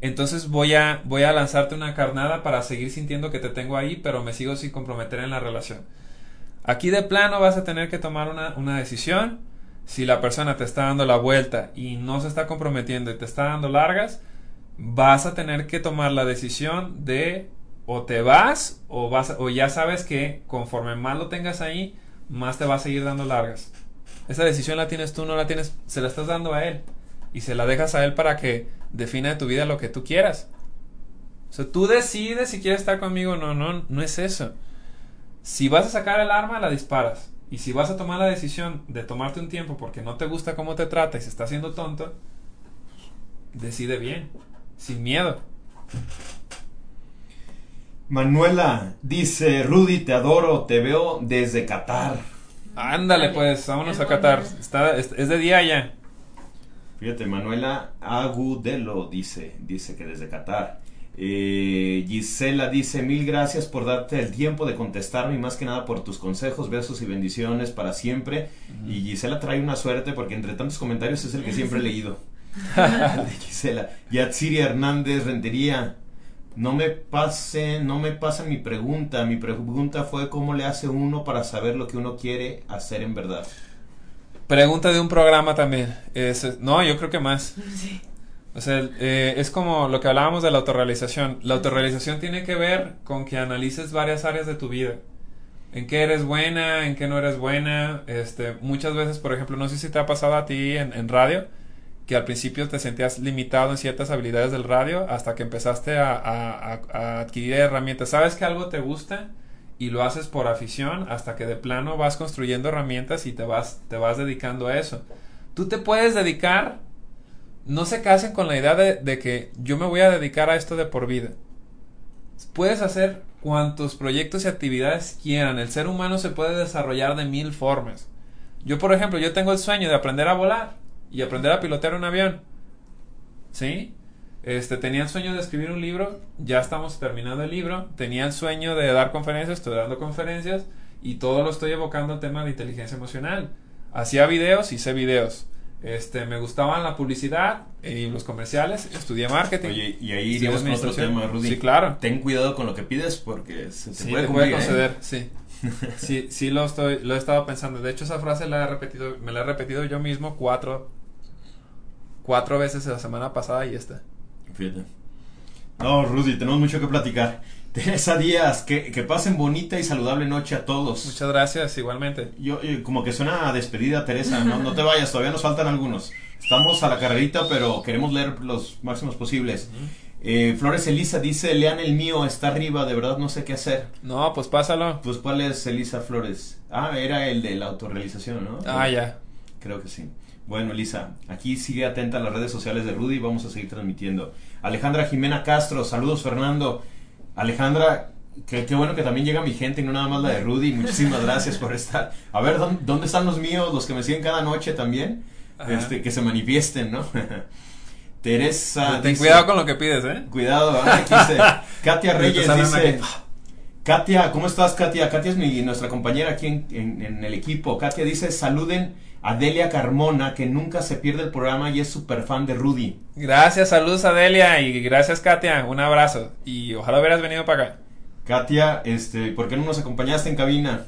entonces voy a, voy a lanzarte una carnada para seguir sintiendo que te tengo ahí, pero me sigo sin comprometer en la relación. Aquí de plano vas a tener que tomar una, una decisión. Si la persona te está dando la vuelta y no se está comprometiendo y te está dando largas, vas a tener que tomar la decisión de o te vas o vas o ya sabes que conforme más lo tengas ahí, más te va a seguir dando largas. Esa decisión la tienes tú, no la tienes, se la estás dando a él y se la dejas a él para que defina de tu vida lo que tú quieras. O sea, tú decides si quieres estar conmigo no, no, no es eso. Si vas a sacar el arma, la disparas. Y si vas a tomar la decisión de tomarte un tiempo porque no te gusta cómo te trata y se está haciendo tonto, decide bien sin miedo. Manuela dice, Rudy, te adoro, te veo desde Qatar. Ándale, pues, vámonos a Qatar. Está, es, de día ya. Fíjate, Manuela Agudelo dice, dice que desde Qatar. Eh, Gisela dice, mil gracias por darte el tiempo de contestarme y más que nada por tus consejos, besos y bendiciones para siempre. Y Gisela trae una suerte porque entre tantos comentarios es el que siempre he leído. [LAUGHS] de Gisela. Yatsiri Hernández Rentería. No me pase, no me pasa mi pregunta. Mi pregunta fue cómo le hace uno para saber lo que uno quiere hacer en verdad. Pregunta de un programa también. no, yo creo que más. O sea, eh, es como lo que hablábamos de la autorrealización. La autorrealización tiene que ver con que analices varias áreas de tu vida. En qué eres buena, en qué no eres buena. Este, muchas veces, por ejemplo, no sé si te ha pasado a ti en, en radio que al principio te sentías limitado en ciertas habilidades del radio hasta que empezaste a, adquirir herramientas. Sabes que algo te gusta y lo haces por afición hasta que de plano vas construyendo herramientas y te vas, te vas dedicando a eso. Tú te puedes dedicar, no se casen con la idea de, de que yo me voy a dedicar a esto de por vida. Puedes hacer cuantos proyectos y actividades quieran. El ser humano se puede desarrollar de mil formas. Yo, por ejemplo, yo tengo el sueño de aprender a volar y aprender a pilotear un avión. ¿Sí? Este, tenía el sueño de escribir un libro, ya estamos terminando el libro. Tenía el sueño de dar conferencias, estoy dando conferencias y todo lo estoy evocando al tema de inteligencia emocional. Hacía videos, hice videos. Este, me gustaban la publicidad y los comerciales, estudié marketing. Oye, y ahí otro tema, Rudy. Sí, claro. Ten cuidado con lo que pides porque se te sí, puede, te puede ¿eh? conceder, sí. [LAUGHS] Sí, sí lo estoy, lo he estado pensando. De hecho, esa frase la he repetido, me la he repetido yo mismo cuatro, cuatro veces la semana pasada y esta. Fíjate. No, Rudy, tenemos mucho que platicar. [LAUGHS] Teresa Díaz, que, que pasen bonita y saludable noche a todos. Muchas gracias, igualmente. Yo, eh, como que suena a despedida, Teresa. No, no te vayas, todavía nos faltan algunos. Estamos a la carrerita, pero queremos leer los máximos posibles. Eh, Flores Elisa dice, lean el mío, está arriba, de verdad no sé qué hacer. No, pues pásalo. Pues, ¿cuál es Elisa Flores? Ah, era el de la autorrealización, ¿no? Ah, ya. Creo que sí. Bueno, Elisa, aquí sigue atenta a las redes sociales de Rudy, vamos a seguir transmitiendo. Alejandra Jimena Castro, saludos Fernando. Alejandra, qué, qué bueno que también llega mi gente y no nada más la de Rudy. Muchísimas gracias por estar. A ver, ¿dónde, dónde están los míos, los que me siguen cada noche también? Este, que se manifiesten, ¿no? [LAUGHS] Teresa. Ten dice- cuidado con lo que pides, ¿eh? Cuidado, ah, aquí dice, [LAUGHS] Katia Reyes dice. Katia, ¿cómo estás Katia? Katia es mi, nuestra compañera aquí en, en- en el equipo. Katia dice, saluden a Delia Carmona, que nunca se pierde el programa y es súper fan de Rudy. Gracias, saludos Adelia y gracias Katia, un abrazo. Y ojalá hubieras venido para acá. Katia, este, ¿por qué no nos acompañaste en cabina?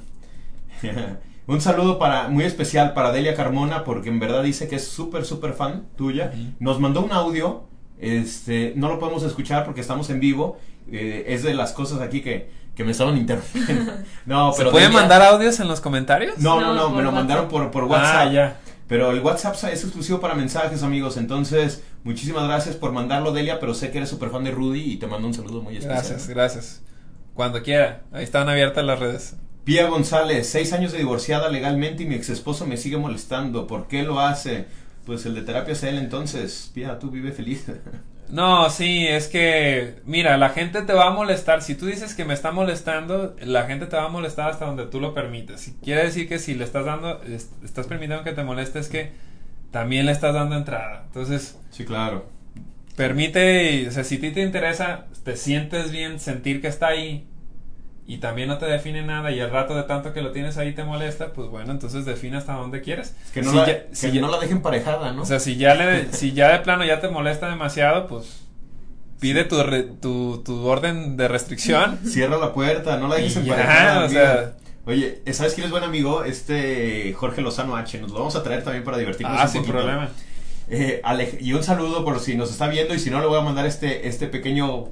[LAUGHS] Un saludo para, muy especial para Delia Carmona, porque en verdad dice que es súper, súper fan tuya. Nos mandó un audio, este, no lo podemos escuchar porque estamos en vivo. eh, es de las cosas aquí que, que me estaban interrumpiendo. [LAUGHS] No, ¿Se pero pueden Delia- mandar audios en los comentarios? No, no, No, no, me lo mandaron WhatsApp. por, por WhatsApp. Ah, ya. Pero el WhatsApp es exclusivo para mensajes, amigos. Entonces, muchísimas gracias por mandarlo, Delia. Pero sé que eres súper fan de Rudy y te mando un saludo muy especial. Gracias, gracias. Cuando quiera, ahí están abiertas las redes. Pía González, seis años de divorciada legalmente y mi ex esposo me sigue molestando. ¿Por qué lo hace? Pues el de terapia es él, entonces. Pía, tú vive feliz. [LAUGHS] No, sí, es que, mira, la gente te va a molestar. Si tú dices que me está molestando, la gente te va a molestar hasta donde tú lo permites. Si quiere decir que si le estás dando, es- estás permitiendo que te moleste, es que también le estás dando entrada. Entonces, sí, claro. permite, o sea, si a ti te interesa, te sientes bien sentir que está ahí y también no te define nada y el rato de tanto que lo tienes ahí te molesta, pues bueno, entonces define hasta donde quieres. Es que no, Si la, ya- que si ya- no la dejen parejada, ¿no? o sea, si ya le, si ya de plano ya te molesta demasiado, pues pide tu, re- tu, tu orden de restricción. Cierra la puerta, no la dejes emparejada. o mira. sea- Oye, ¿sabes quién es buen amigo? Este Jorge Lozano H. Nos lo vamos a traer también para divertirnos Ah, un sin poquito. problema. Eh, y un saludo por si nos está viendo y si no le voy a mandar este este pequeño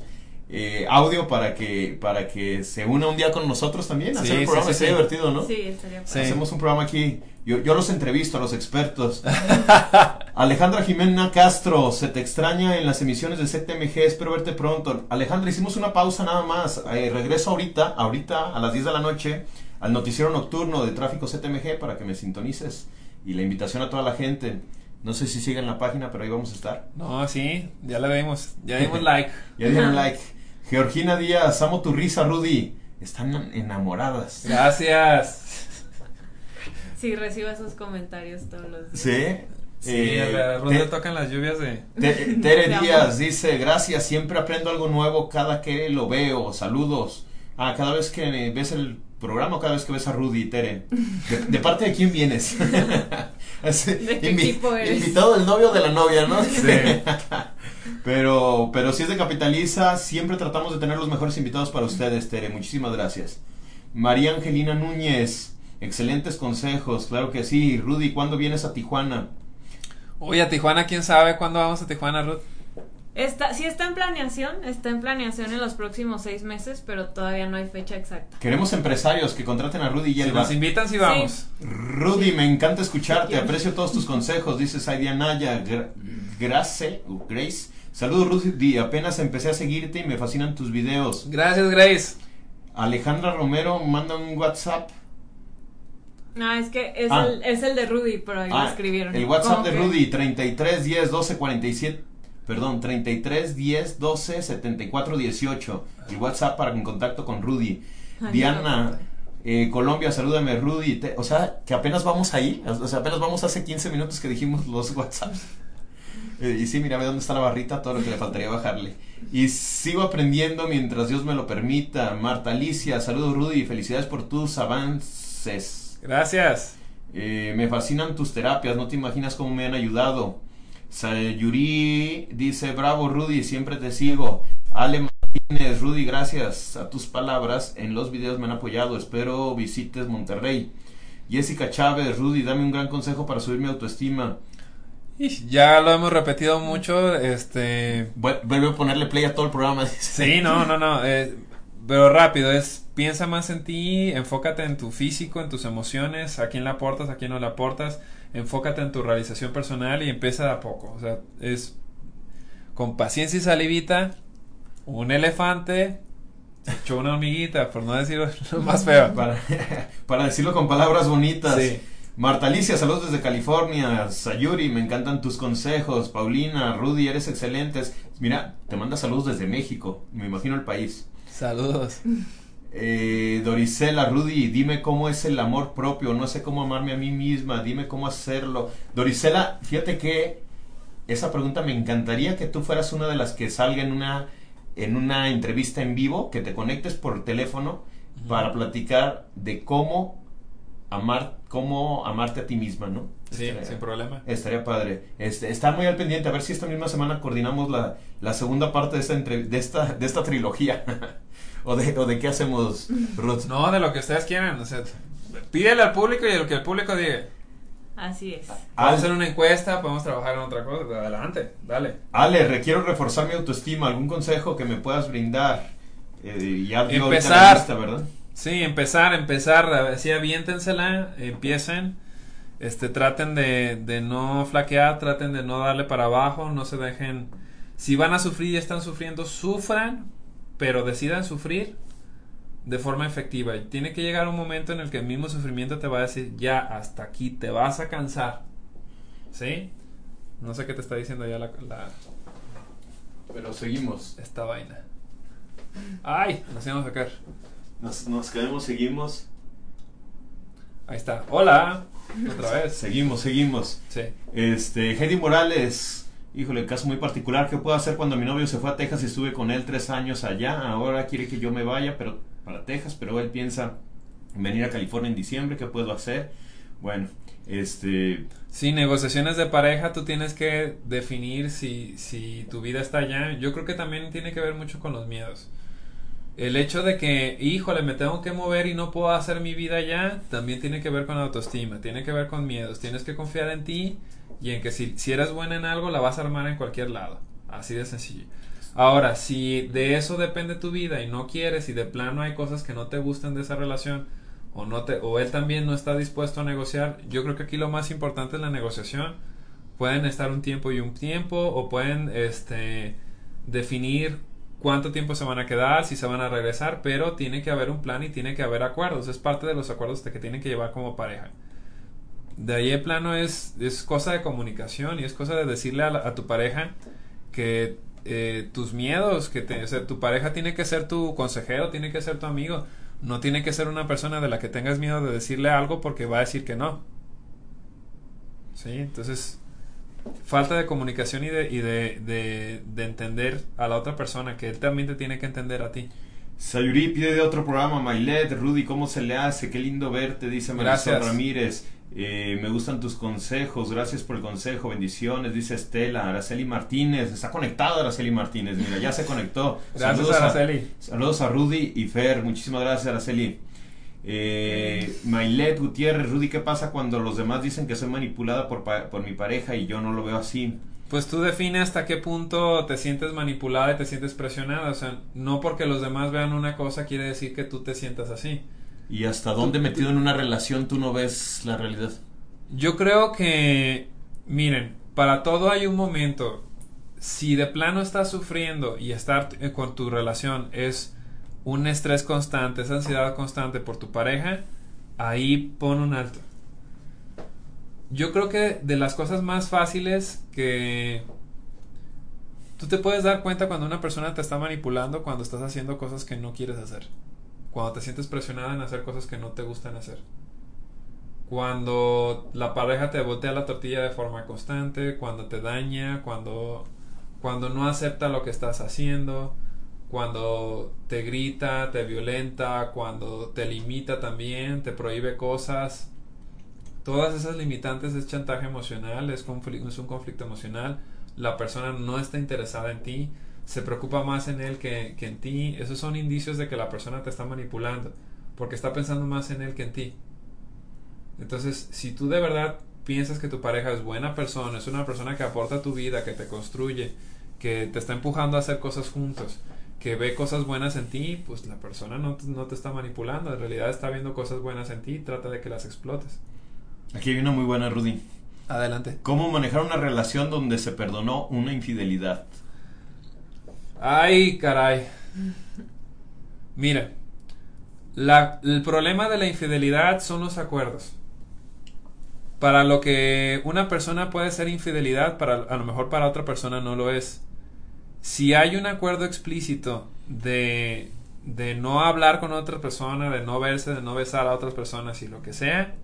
eh, audio para que para que se una un día con nosotros también Sí, hacer el sí, programa sí, sí. divertido no Sí, estaría Sí. hacemos un programa aquí yo, yo los entrevisto a los expertos [LAUGHS] Alejandra Jimena Castro se te extraña en las emisiones de ZMG espero verte pronto Alejandra hicimos una pausa nada más Eh, regreso ahorita ahorita a las 10 de la noche al noticiero nocturno de tráfico ZMG para que me sintonices y la invitación a toda la gente no sé si siguen la página pero ahí vamos a estar No, sí, ya le dimos, ya dimos [LAUGHS] like. ya dieron like. Georgina Díaz, amo tu risa, Rudy. Están enamoradas. Gracias. Sí, recibo esos comentarios todos los días. ¿Sí? Sí, Eh, a la ronda Te- tocan las lluvias de... Te- [LAUGHS] Tere De amor. Díaz dice, gracias, siempre aprendo algo nuevo cada que lo veo. Saludos. Ah, cada vez que ves el programa o cada vez que ves a Rudy, Tere. ¿De, de parte de quién vienes? [LAUGHS] [LAUGHS] Así, ¿De qué equipo eres? Invitado del novio o de la novia, ¿no? Sí. Pero, pero si es de Capitaliza, siempre tratamos de tener los mejores invitados para ustedes, Tere. Muchísimas gracias. María Angelina Núñez, excelentes consejos, claro que sí. Rudy, ¿cuándo vienes a Tijuana? Oye, a Tijuana, ¿quién sabe cuándo vamos a Tijuana, Ruth? Está, sí está en planeación, está en planeación en los próximos seis meses, pero todavía no hay fecha exacta. Queremos empresarios que contraten a Rudy y Si él nos invitan, sí vamos. Rudy, me encanta escucharte, Sí. aprecio todos tus consejos, dice Saidi Anaya, Gra- Grace, o Grace. Saludos Rudy, apenas empecé a seguirte y me fascinan tus videos. Gracias, Grace. Alejandra Romero manda un WhatsApp. No, es que es, Ah. el, es el de Rudy, pero ahí lo Ah, escribieron. El WhatsApp de que- Rudy, 33 10 12 47. Perdón, 33 10 12 74 18. El WhatsApp para en contacto con Rudy. Ay, Diana, eh, Colombia, salúdame Rudy. Te- o sea, que apenas vamos ahí. O sea, apenas vamos hace 15 minutos que dijimos los [LAUGHS] WhatsApps. Eh, y sí, mira, ve dónde está la barrita, todo lo que le faltaría bajarle. Y sigo aprendiendo mientras Dios me lo permita. Marta Alicia, saludos Rudy, felicidades por tus avances. Gracias. Eh, me fascinan tus terapias, no te imaginas cómo me han ayudado. Sayuri dice, bravo Rudy, siempre te sigo. Ale Martínez, Rudy, gracias a tus palabras. En los videos me han apoyado. Espero visites Monterrey. Jessica Chávez, Rudy, dame un gran consejo para subir mi autoestima. Ya lo hemos repetido mucho, este... Vuelve a ponerle play a todo el programa. Sí, no, no, no. Eh, pero rápido, es piensa más en ti, enfócate en tu físico, en tus emociones, a quién le aportas, a quién no le aportas, enfócate en tu realización personal y empieza de a poco. O sea, es con paciencia y salivita, un elefante echó una hormiguita, por no decirlo más feo. [LAUGHS] Para, para decirlo con palabras bonitas. Sí. Marta Alicia, saludos desde California. Sayuri, me encantan tus consejos. Paulina, Rudy, eres excelentes. Mira, te manda saludos desde México. Me imagino el país. Saludos. Eh, Dorisela, Rudy, dime cómo es el amor propio. No sé cómo amarme a mí misma. Dime cómo hacerlo. Dorisela, fíjate que esa pregunta me encantaría que tú fueras una de las que salga en una, en una entrevista en vivo, que te conectes por teléfono para platicar de cómo amar, cómo amarte a ti misma, ¿no? Sí, sin problema. Estaría padre. Este, está muy al pendiente, a ver si esta misma semana coordinamos la, la segunda parte de esta, de esta, de esta trilogía. [LAUGHS] o, de, o de qué hacemos, Ruth. No, de lo que ustedes quieran. O sea, pídele al público y de lo que el público diga. Así es. Podemos hacer una encuesta, podemos trabajar en otra cosa. Adelante, dale. Ale, requiero reforzar mi autoestima. ¿Algún consejo que me puedas brindar? Eh, ya Empezar. Lista, ¿verdad? Sí, empezar, empezar, así aviéntensela, empiecen, este, traten de, de no flaquear, traten de no darle para abajo, no se dejen, si van a sufrir y están sufriendo, sufran, pero decidan sufrir de forma efectiva. Y tiene que llegar un momento en el que el mismo sufrimiento te va a decir, ya, hasta aquí, te vas a cansar. ¿Sí? No sé qué te está diciendo ya la... la pero seguimos. Esta vaina. Ay, nos íbamos a sacar. Nos, nos quedamos, seguimos. Ahí está. Hola. Otra vez. Seguimos, seguimos. Sí. Este, Heidi Morales. Híjole, caso muy particular. ¿Qué puedo hacer cuando mi novio se fue a Texas y estuve con él tres años allá? Ahora quiere que yo me vaya pero para Texas, pero él piensa venir a California en diciembre. ¿Qué puedo hacer? Bueno, este... Sí, negociaciones de pareja, tú tienes que definir si, si tu vida está allá. Yo creo que también tiene que ver mucho con los miedos. El hecho de que, híjole, me tengo que mover y no puedo hacer mi vida ya, también tiene que ver con autoestima, tiene que ver con miedos. Tienes que confiar en ti y en que si, si eres buena en algo, la vas a armar en cualquier lado. Así de sencillo. Ahora, si de eso depende tu vida y no quieres y de plano hay cosas que no te gustan de esa relación o no te o él también no está dispuesto a negociar, yo creo que aquí lo más importante es la negociación. Pueden estar un tiempo y un tiempo o pueden este definir cuánto tiempo se van a quedar, si se van a regresar, pero tiene que haber un plan y tiene que haber acuerdos. Es parte de los acuerdos que tienen que llevar como pareja. De ahí el plano es, es cosa de comunicación y es cosa de decirle a, tu pareja que eh, tus miedos, que tu pareja tiene que ser tu consejero, tiene que ser tu amigo, no tiene que ser una persona de la que tengas miedo de decirle algo porque va a decir que no. Sí, entonces falta de comunicación y, de, y de, de, entender a la otra persona, que él también te tiene que entender a ti. Sayuri pide de otro programa, Mailet, Rudy, ¿cómo se le hace? Qué lindo verte, dice Marisol Ramírez. Eh, me gustan tus consejos, gracias por el consejo, bendiciones, dice Estela, Araceli Martínez, está conectado Araceli Martínez, mira, ya se conectó. Gracias Araceli. saludos a Rudy y Fer, muchísimas gracias Araceli. Eh, Mailet Gutiérrez, Rudy, ¿qué pasa cuando los demás dicen que soy manipulada por, por mi pareja y yo no lo veo así? Pues tú define hasta qué punto te sientes manipulada y te sientes presionada. O sea, no porque los demás vean una cosa quiere decir que tú te sientas así. ¿Y hasta dónde metido en una relación tú no ves la realidad? Yo creo que, miren, para todo hay un momento. Si de plano estás sufriendo y estar con tu relación es un estrés constante, esa ansiedad constante por tu pareja, ahí pon un alto. Yo creo que de las cosas más fáciles que tú te puedes dar cuenta cuando una persona te está manipulando cuando estás haciendo cosas que no quieres hacer. Cuando te sientes presionada en hacer cosas que no te gustan hacer. Cuando la pareja te voltea la tortilla de forma constante, cuando te daña, cuando cuando no acepta lo que estás haciendo, cuando te grita, te violenta, cuando te limita también, te prohíbe cosas. Todas esas limitantes es chantaje emocional, es, un conflicto emocional. La persona no está interesada en ti. se preocupa más en él que, que en ti, esos son indicios de que la persona te está manipulando, porque está pensando más en él que en ti. Entonces, si tú de verdad piensas que tu pareja es buena persona, es una persona que aporta tu vida, que te construye, que te está empujando a hacer cosas juntos, que ve cosas buenas en ti, pues la persona no, no te está manipulando, en realidad está viendo cosas buenas en ti y trata de que las explotes. Aquí hay una muy buena, Rudy. Adelante. ¿Cómo manejar una relación donde se perdonó una infidelidad? Ay, caray. Mira, la, el problema de la infidelidad son los acuerdos. Para lo que una persona puede ser infidelidad, para, a lo mejor para otra persona no lo es. Si hay un acuerdo explícito de, de no hablar con otra persona, de no verse, de no besar a otras personas y lo que sea,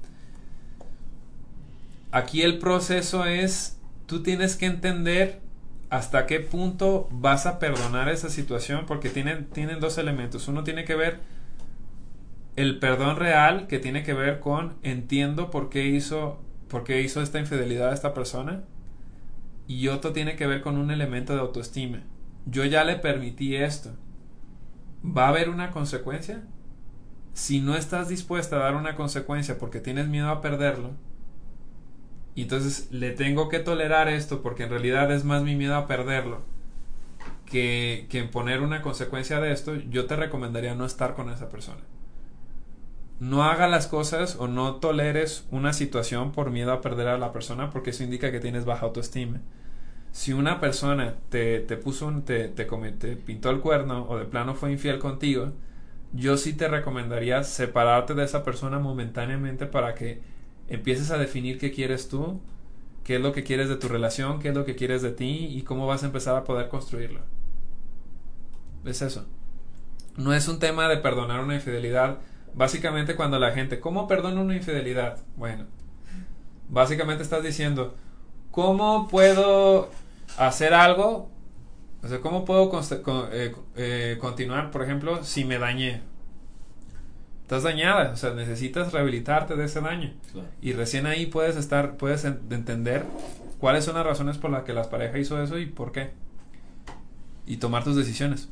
aquí el proceso es, tú tienes que entender hasta qué punto vas a perdonar esa situación, porque tienen, tienen dos elementos. Uno tiene que ver el perdón real, que tiene que ver con entiendo por qué hizo, por qué hizo esta infidelidad a esta persona, y otro tiene que ver con un elemento de autoestima. Yo ya le permití esto. ¿Va a haber una consecuencia? Si no estás dispuesta a dar una consecuencia porque tienes miedo a perderlo, entonces le tengo que tolerar esto porque en realidad es más mi miedo a perderlo que, que poner una consecuencia de esto, yo te recomendaría no estar con esa persona. No haga las cosas o no toleres una situación por miedo a perder a la persona porque eso indica que tienes baja autoestima. Si una persona te, te puso un, te, te, te pintó el cuerno o de plano fue infiel contigo, yo sí te recomendaría separarte de esa persona momentáneamente para que empieces a definir qué quieres tú, qué es lo que quieres de tu relación, qué es lo que quieres de ti y cómo vas a empezar a poder construirlo. Es eso. No es un tema de perdonar una infidelidad. Básicamente cuando la gente, ¿cómo perdono una infidelidad? Bueno, básicamente estás diciendo, ¿cómo puedo hacer algo? O sea, ¿cómo puedo eh, eh, continuar, por ejemplo, si me dañé? estás dañada, o sea, necesitas rehabilitarte de ese daño. Claro. Y recién ahí puedes estar, puedes entender cuáles son las razones por las que las parejas hizo eso y por qué. Y tomar tus decisiones.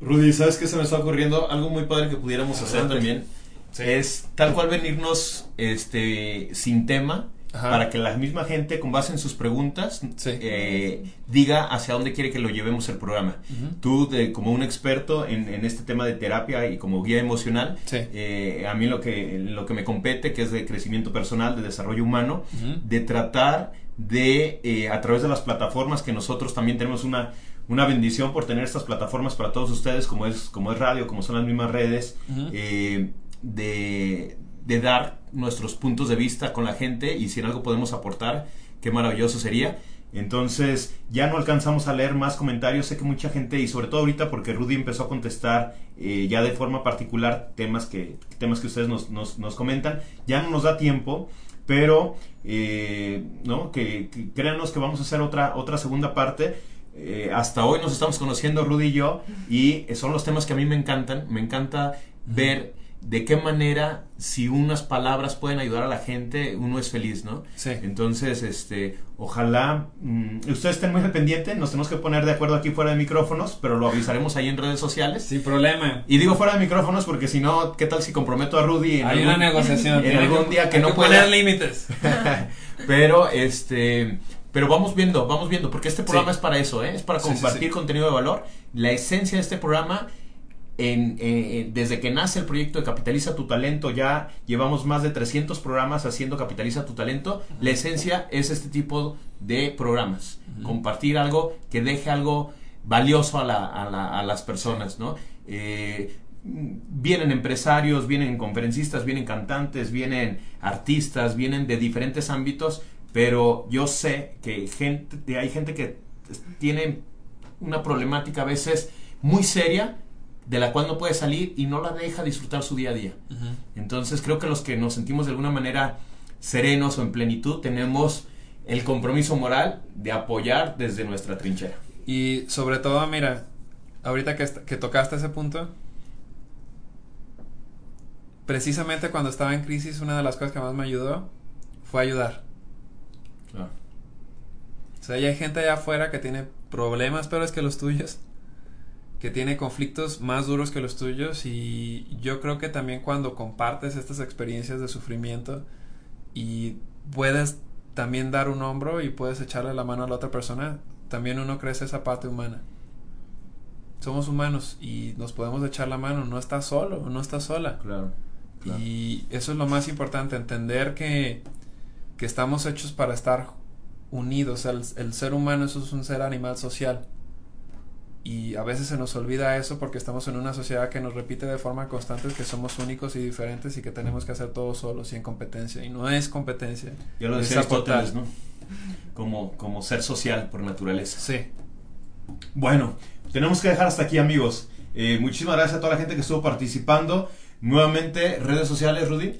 Rudy, ¿sabes qué se me está ocurriendo? Algo muy padre que pudiéramos hacer también sí. es tal cual venirnos este sin tema Ajá. para que la misma gente, con base en sus preguntas, sí. eh, diga hacia dónde quiere que lo llevemos el programa. Uh -huh. Tú, de, como un experto en, en, este tema de terapia y como guía emocional, sí. eh, a mí lo que, lo que me compete, que es de crecimiento personal, de desarrollo humano, uh -huh. de tratar de, eh, a través de las plataformas que nosotros también tenemos una, una bendición por tener estas plataformas para todos ustedes, como es, como es radio, como son las mismas redes, uh -huh. de de dar nuestros puntos de vista con la gente y si en algo podemos aportar, qué maravilloso sería. Entonces, ya no alcanzamos a leer más comentarios. Sé que mucha gente, y sobre todo ahorita porque Rudy empezó a contestar eh, ya de forma particular temas que, temas que ustedes nos, nos, nos comentan, ya no nos da tiempo, pero eh, ¿no? que, que, créanos que vamos a hacer otra, otra segunda parte. Eh, hasta hoy nos estamos conociendo Rudy y yo, y son los temas que a mí me encantan. Me encanta ver de qué manera si unas palabras pueden ayudar a la gente uno es feliz no sí. entonces este ojalá mmm, ustedes estén muy al pendiente nos tenemos que poner de acuerdo aquí fuera de micrófonos pero lo avisaremos ahí en redes sociales. Sin problema. Y digo fuera de micrófonos porque si no qué tal si comprometo a Rudy en hay algún, una negociación. en algún que, día que no que pueda poner límites. [LAUGHS] [LAUGHS] Pero este pero vamos viendo, vamos viendo, porque este programa sí. es para eso, ¿eh? es para compartir sí, sí, contenido de valor. La esencia de este programa en, eh, desde que nace el proyecto de Capitaliza tu Talento, ya llevamos más de 300 programas haciendo Capitaliza tu Talento. Uh -huh. La esencia es este tipo de programas. Uh -huh. Compartir algo que deje algo valioso a, la, a, la, a las personas, ¿no? Eh, vienen empresarios, vienen conferencistas, vienen cantantes, vienen artistas, vienen de diferentes ámbitos, pero yo sé que gente, hay gente que tiene una problemática a veces muy seria de la cual no puede salir y no la deja disfrutar su día a día. Uh -huh. Entonces creo que los que nos sentimos de alguna manera serenos o en plenitud tenemos el compromiso moral de apoyar desde nuestra trinchera. Y sobre todo, mira, ahorita que, que tocaste ese punto, precisamente cuando estaba en crisis, una de las cosas que más me ayudó fue ayudar. Claro. O sea, hay gente allá afuera que tiene problemas peores que los tuyos, que tiene conflictos más duros que los tuyos y yo creo que también cuando compartes estas experiencias de sufrimiento y puedes también dar un hombro y puedes echarle la mano a la otra persona, también uno crece esa parte humana. Somos humanos y nos podemos echar la mano, no estás solo, no estás sola. Claro. Y eso es lo más importante, entender que, que estamos hechos para estar unidos. El, el, ser humano eso es un ser animal social. Y a veces se nos olvida eso porque estamos en una sociedad que nos repite de forma constante que somos únicos y diferentes y que tenemos que hacer todo solos y en competencia. Y no es competencia. Ya lo decía Aristóteles, ¿no? Como, como ser social por naturaleza. Sí. Bueno, tenemos que dejar hasta aquí, amigos. Eh, muchísimas gracias a toda la gente que estuvo participando. Nuevamente, redes sociales, Rudy.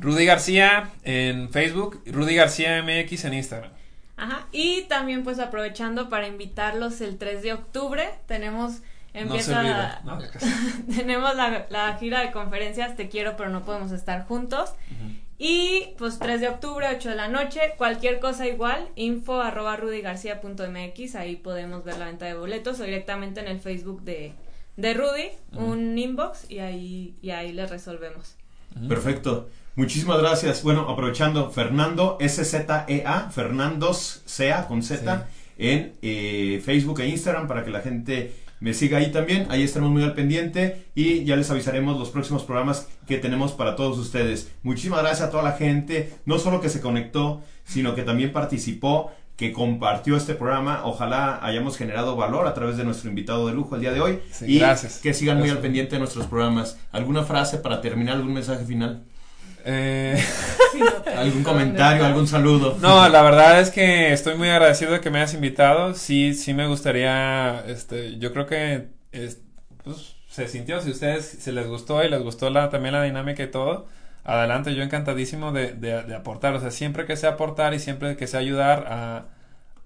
Rudy García en Facebook, Rudy García MX en Instagram. Ajá, y también pues aprovechando para invitarlos el 3 de octubre, tenemos empieza no no, [LAUGHS] tenemos la, la, gira de conferencias Te quiero pero no podemos estar juntos. Uh -huh. Y pues 3 de octubre, 8 de la noche, cualquier cosa igual, info arroba rudygarcia.mx, ahí podemos ver la venta de boletos o directamente en el Facebook de, de Rudy, uh -huh. un inbox y ahí, y ahí les resolvemos. Uh -huh. Perfecto. Muchísimas gracias. Bueno, aprovechando, Fernando S-Z-E-A, Fernandos Sea con Z, sí. en eh, Facebook e Instagram para que la gente me siga ahí también. Ahí estaremos muy al pendiente y ya les avisaremos los próximos programas que tenemos para todos ustedes. Muchísimas gracias a toda la gente, no solo que se conectó, sino que también participó que compartió este programa. Ojalá hayamos generado valor a través de nuestro invitado de lujo el día de hoy. Sí, y gracias. que sigan gracias. muy al pendiente de nuestros programas. ¿Alguna frase para terminar? ¿Algún mensaje final? Eh... [LAUGHS] ¿Algún comentario? ¿Algún saludo? No, la verdad es que estoy muy agradecido de que me hayas invitado. Sí, sí me gustaría, este, yo creo que es, pues, se sintió, si a ustedes se les gustó y les gustó la, también la dinámica y todo, adelante, yo encantadísimo de, de, de aportar. O sea, siempre que sea aportar y siempre que sea ayudar a,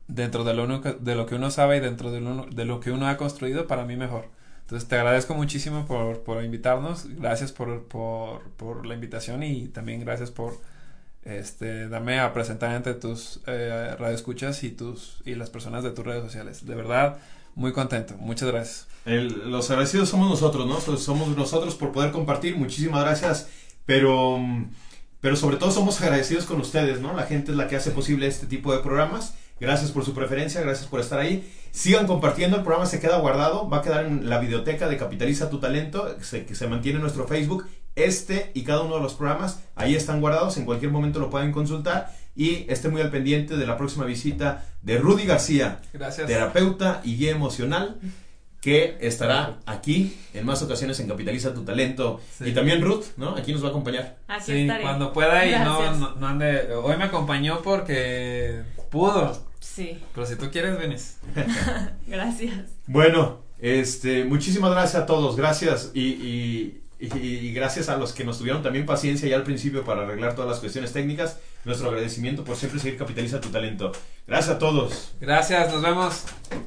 dentro de lo, uno, de lo que uno sabe y dentro de lo, de lo que uno ha construido, para mí mejor. Entonces te agradezco muchísimo por, por invitarnos, gracias por, por, por, la invitación y también gracias por este, darme a presentar ante tus eh, radioescuchas y, tus, y las personas de tus redes sociales. De verdad, muy contento. Muchas gracias. Los agradecidos somos nosotros, ¿no? Somos nosotros por poder compartir. Muchísimas gracias, pero, pero sobre todo somos agradecidos con ustedes, ¿no? La gente es la que hace posible este tipo de programas. Gracias por su preferencia, gracias por estar ahí. Sigan compartiendo, el programa se queda guardado, va a quedar en la videoteca de Capitaliza tu Talento, que se, que se mantiene en nuestro Facebook. Este y cada uno de los programas ahí están guardados, en cualquier momento lo pueden consultar. Y esté muy al pendiente de la próxima visita de Rudy García, gracias. terapeuta y guía emocional, que estará aquí en más ocasiones en Capitaliza tu Talento. Sí. Y también Ruth, ¿no? Aquí nos va a acompañar. Aquí sí, estaré. cuando pueda y no, no, no ande. Hoy me acompañó porque pudo. Sí. Pero si tú quieres, vienes. [LAUGHS] gracias. Bueno, este, muchísimas gracias a todos. Gracias y, y, y, y, gracias a los que nos tuvieron también paciencia ya al principio para arreglar todas las cuestiones técnicas. Nuestro agradecimiento por siempre seguir Capitaliza tu Talento. Gracias a todos. Gracias, nos vemos.